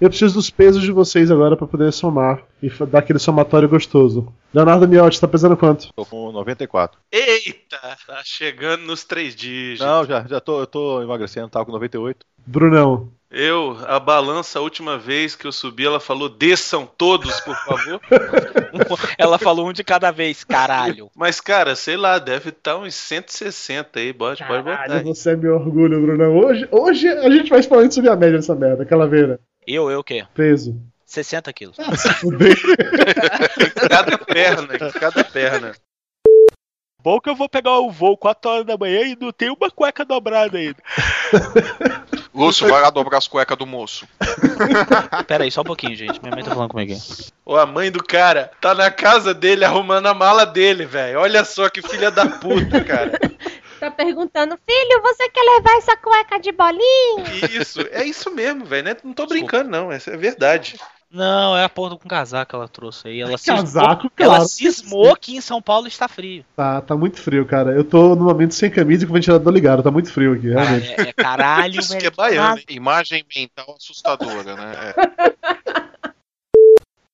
S1: Eu preciso dos pesos de vocês agora pra poder somar e dar aquele somatório gostoso. Leonardo Miotti, tá pesando quanto?
S6: Tô com 94.
S4: Eita, tá chegando nos três dígitos.
S6: Não, já, já tô, eu tô emagrecendo, tava com 98.
S1: Brunão.
S4: Eu, a balança, a última vez que eu subi, ela falou: desçam todos, por favor.
S7: Ela falou um de cada vez, caralho.
S4: Mas, cara, sei lá, deve estar uns 160 aí, pode, pode botar.
S1: Caralho,
S4: aí.
S1: você é meu orgulho, Brunão. Hoje, hoje a gente vai explodindo subir a média dessa merda, calaveira.
S7: Eu, eu o quê?
S1: Peso.
S7: 60 quilos.
S1: Fudeu.
S4: Cada perna, cada perna.
S7: Bom que eu vou pegar o voo 4 horas da manhã e não tem uma cueca dobrada ainda.
S3: Lúcio, vai lá dobrar as cuecas do moço.
S7: Pera aí, só um pouquinho, gente. Minha mãe tá falando comigo.
S4: Ô, a mãe do cara tá na casa dele arrumando a mala dele, velho. Olha só que filha da puta, cara.
S2: Tá perguntando, filho, você quer levar essa cueca de bolinha?
S4: Isso, é isso mesmo, velho. né? Não tô brincando, não. Essa é verdade.
S7: Não, é a porra com casaco que ela trouxe aí. Ela
S1: Casaco,
S7: cismou,
S1: claro.
S7: Ela cismou que em São Paulo está frio.
S1: Tá, tá muito frio, cara. Eu tô no momento sem camisa e com o ventilador ligado. Tá muito frio aqui, realmente.
S7: É, é caralho,
S3: Isso que
S7: velho.
S3: é baiano, hein? Imagem mental assustadora, né? É.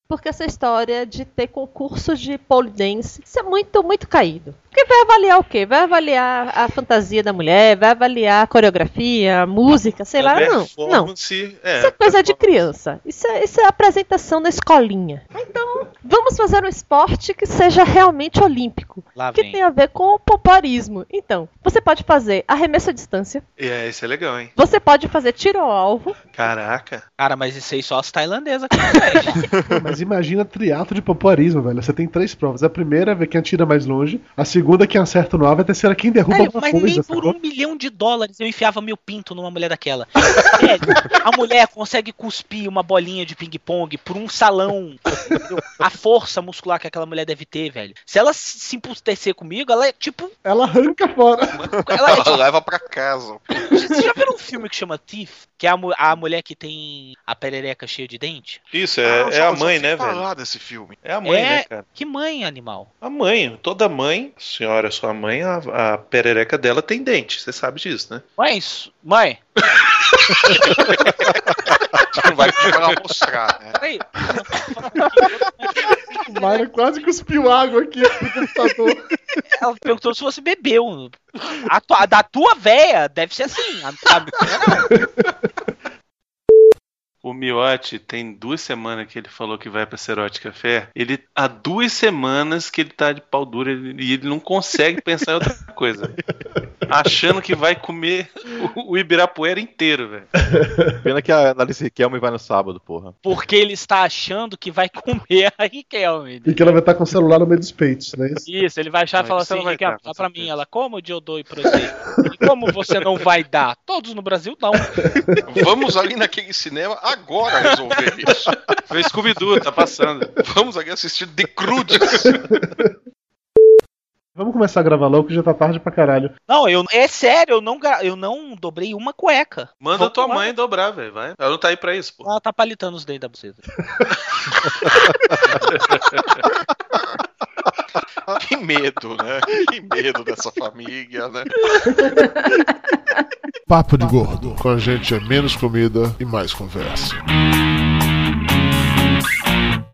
S2: Porque essa história de ter concursos de pole dance, isso é muito, muito caído. Porque vai avaliar o quê? Vai avaliar a fantasia da mulher, vai avaliar a coreografia, a música, sei lá. Não, não.
S4: É,
S2: Isso é coisa de criança. Isso é, isso é apresentação na escolinha. Então, vamos fazer um esporte que seja realmente olímpico.
S7: Lá
S2: que
S7: vem.
S2: tem a ver com o popularismo. Então, você pode fazer arremesso à distância.
S4: É, isso é legal, hein?
S2: Você pode fazer tiro ao alvo.
S4: Caraca.
S7: Cara, mas isso aí só as tailandesas que.
S1: Mas imagina triatlo de popularismo, velho. Você tem três provas. A primeira é ver quem atira mais longe. A segunda, quem acerta no alvo. A terceira, quem derruba
S7: Velho,
S1: alguma
S7: mas
S1: coisa.
S7: nem por
S1: sacou?
S7: um milhão de dólares eu enfiava meu pinto numa mulher daquela. Velho, a mulher consegue cuspir uma bolinha de ping-pong por um salão. entendeu? A força muscular que aquela mulher deve ter, velho. Se ela se empustecer comigo, ela é tipo.
S1: Ela arranca fora.
S7: Ela é tipo
S3: leva pra casa.
S7: Você já viu um filme que chama Thief? Que é a, mu- a mulher que tem a perereca cheia de dente?
S4: Isso,
S3: Ah,
S4: é,
S3: eu
S4: é a mãe, né,
S3: falar
S4: velho?
S3: desse filme.
S4: É a mãe,
S7: É.
S4: né, cara?
S7: Que mãe, animal?
S4: A mãe, toda mãe, senhora, sua mãe, a, a perereca dela tem dente, você sabe disso, né?
S7: Mãe, mãe,
S3: Não vai pra mostrar, né?
S7: peraí.
S1: O quase cuspiu água aqui no computador.
S7: Ela perguntou se você bebeu. A tua- da tua véia deve ser assim. A, a.
S4: O Miotti tem duas semanas que ele falou que vai pra Cerote Café. Ele há duas semanas que ele tá de pau duro e ele não consegue pensar em outra coisa. Achando que vai comer o, o Ibirapuera inteiro, velho.
S6: Pena que a Alice Riquelme vai no sábado, porra.
S7: Porque ele está achando que vai comer a Riquelme.
S1: E que ela vai estar com o celular no meio dos peitos, não é isso?
S7: Isso, ele vai achar e falar assim, Riquelme, dá pra mim. Ela, como de eu dou pra você? Como você não vai dar? Todos no Brasil dão.
S3: Vamos ali naquele cinema agora resolver isso.
S4: Foi o Scooby-Doo, tá passando.
S3: Vamos ali assistir The Crudes.
S1: Vamos começar a gravar logo que já tá tarde pra caralho.
S7: Não, eu, é sério, eu não, eu não dobrei uma cueca.
S4: Manda
S7: Vou
S4: tua
S7: pular.
S4: mãe dobrar, velho. Vai. Ela não tá aí pra isso, pô.
S7: Ela tá palitando os dedos da buceta.
S3: que medo, né? Que medo dessa família, né?
S12: Papo de gordo. Com a gente é menos comida e mais conversa.